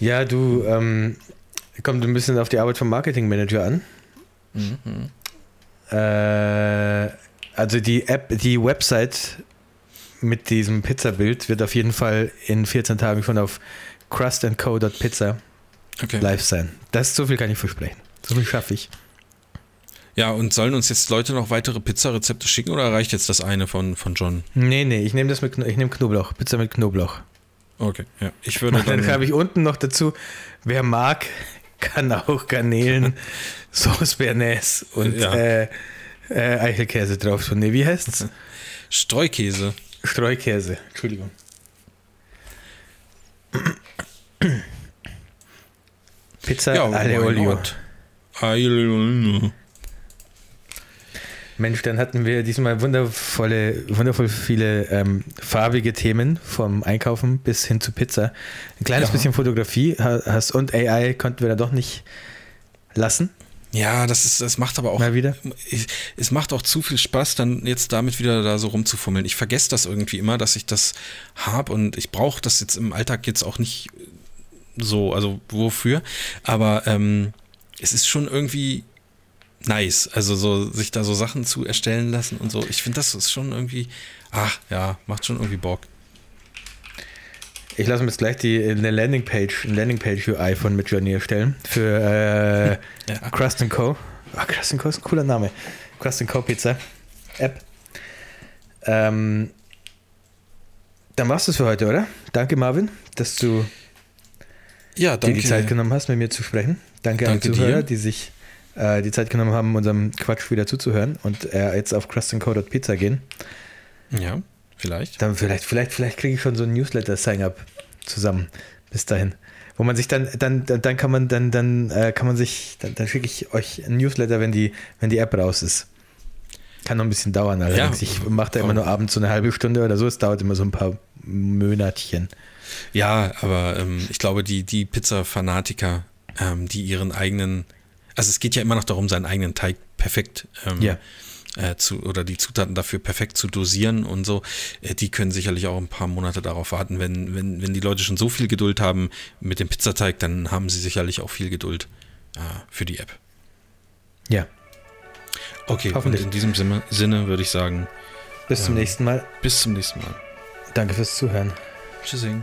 Ja, du, ähm, kommt ein bisschen auf die Arbeit vom Marketingmanager an. Mhm. Äh, also die App, die Website mit diesem Pizza-Bild wird auf jeden Fall in 14 Tagen schon auf crustandco.pizza okay. live sein. Das so viel kann ich versprechen. So viel schaffe ich. Ja, und sollen uns jetzt Leute noch weitere Pizzarezepte schicken oder reicht jetzt das eine von, von John? Nee, nee, ich nehme das mit ich nehme Knoblauch, Pizza mit Knoblauch. Okay, ja. Ich würde Und dann dann. habe ich unten noch dazu, wer mag, kann auch Garnelen, Sauce Bernays und Ja. äh, äh, Eichelkäse drauf tun. Nee, wie heißt's? Streukäse. Streukäse, Entschuldigung. Pizza alle why olio. Alle Olio. Mensch, dann hatten wir diesmal wundervolle, wundervoll viele ähm, farbige Themen vom Einkaufen bis hin zu Pizza. Ein kleines Ja. bisschen Fotografie ha- hast und AI konnten wir da doch nicht lassen. Ja, das ist, das macht aber auch. Mal wieder. Es macht auch zu viel Spaß, dann jetzt damit wieder da so rumzufummeln. Ich vergesse das irgendwie immer, dass ich das habe und ich brauche das jetzt im Alltag jetzt auch nicht so, also wofür. Aber ähm, es ist schon irgendwie nice, also so sich da so Sachen zu erstellen lassen und so. Ich finde, das ist schon irgendwie, ach ja, macht schon irgendwie Bock. Ich lasse mir jetzt gleich die eine Landingpage, eine Landingpage UI von Midjourney erstellen für äh, Ja. Crust Co. Ah, Crust Co ist ein cooler Name. Crust Co Pizza App. Ähm, dann war's das für heute, oder? Danke, Marvin, dass du Ja, dir die Zeit genommen hast, mit mir zu sprechen. Danke, an die Danke Zuhörer, dir. die sich äh, die Zeit genommen haben, unserem Quatsch wieder zuzuhören und äh, jetzt auf crustandco.pizza gehen. Ja, vielleicht. Dann vielleicht, vielleicht, vielleicht kriege ich schon so ein Newsletter-Sign-up zusammen bis dahin. Wo man sich dann, dann, dann, kann man, dann, dann äh, kann man sich, dann, dann schicke ich euch ein Newsletter, wenn die, wenn die App raus ist. Kann noch ein bisschen dauern, allerdings. Ja. ich mache da immer nur abends so eine halbe Stunde oder so. Es dauert immer so ein paar Monatchen. Ja, aber ähm, ich glaube, die, die Pizza-Fanatiker, ähm, die ihren eigenen, also es geht ja immer noch darum, seinen eigenen Teig perfekt ähm, Ja. äh, zu, oder die Zutaten dafür perfekt zu dosieren und so, äh, die können sicherlich auch ein paar Monate darauf warten. Wenn, wenn, wenn die Leute schon so viel Geduld haben mit dem Pizzateig, dann haben sie sicherlich auch viel Geduld äh, für die App. Ja. Okay, und in diesem Sinne, Sinne würde ich sagen, Bis zum Ähm. nächsten Mal. bis zum nächsten Mal. Danke fürs Zuhören. Tschüssing.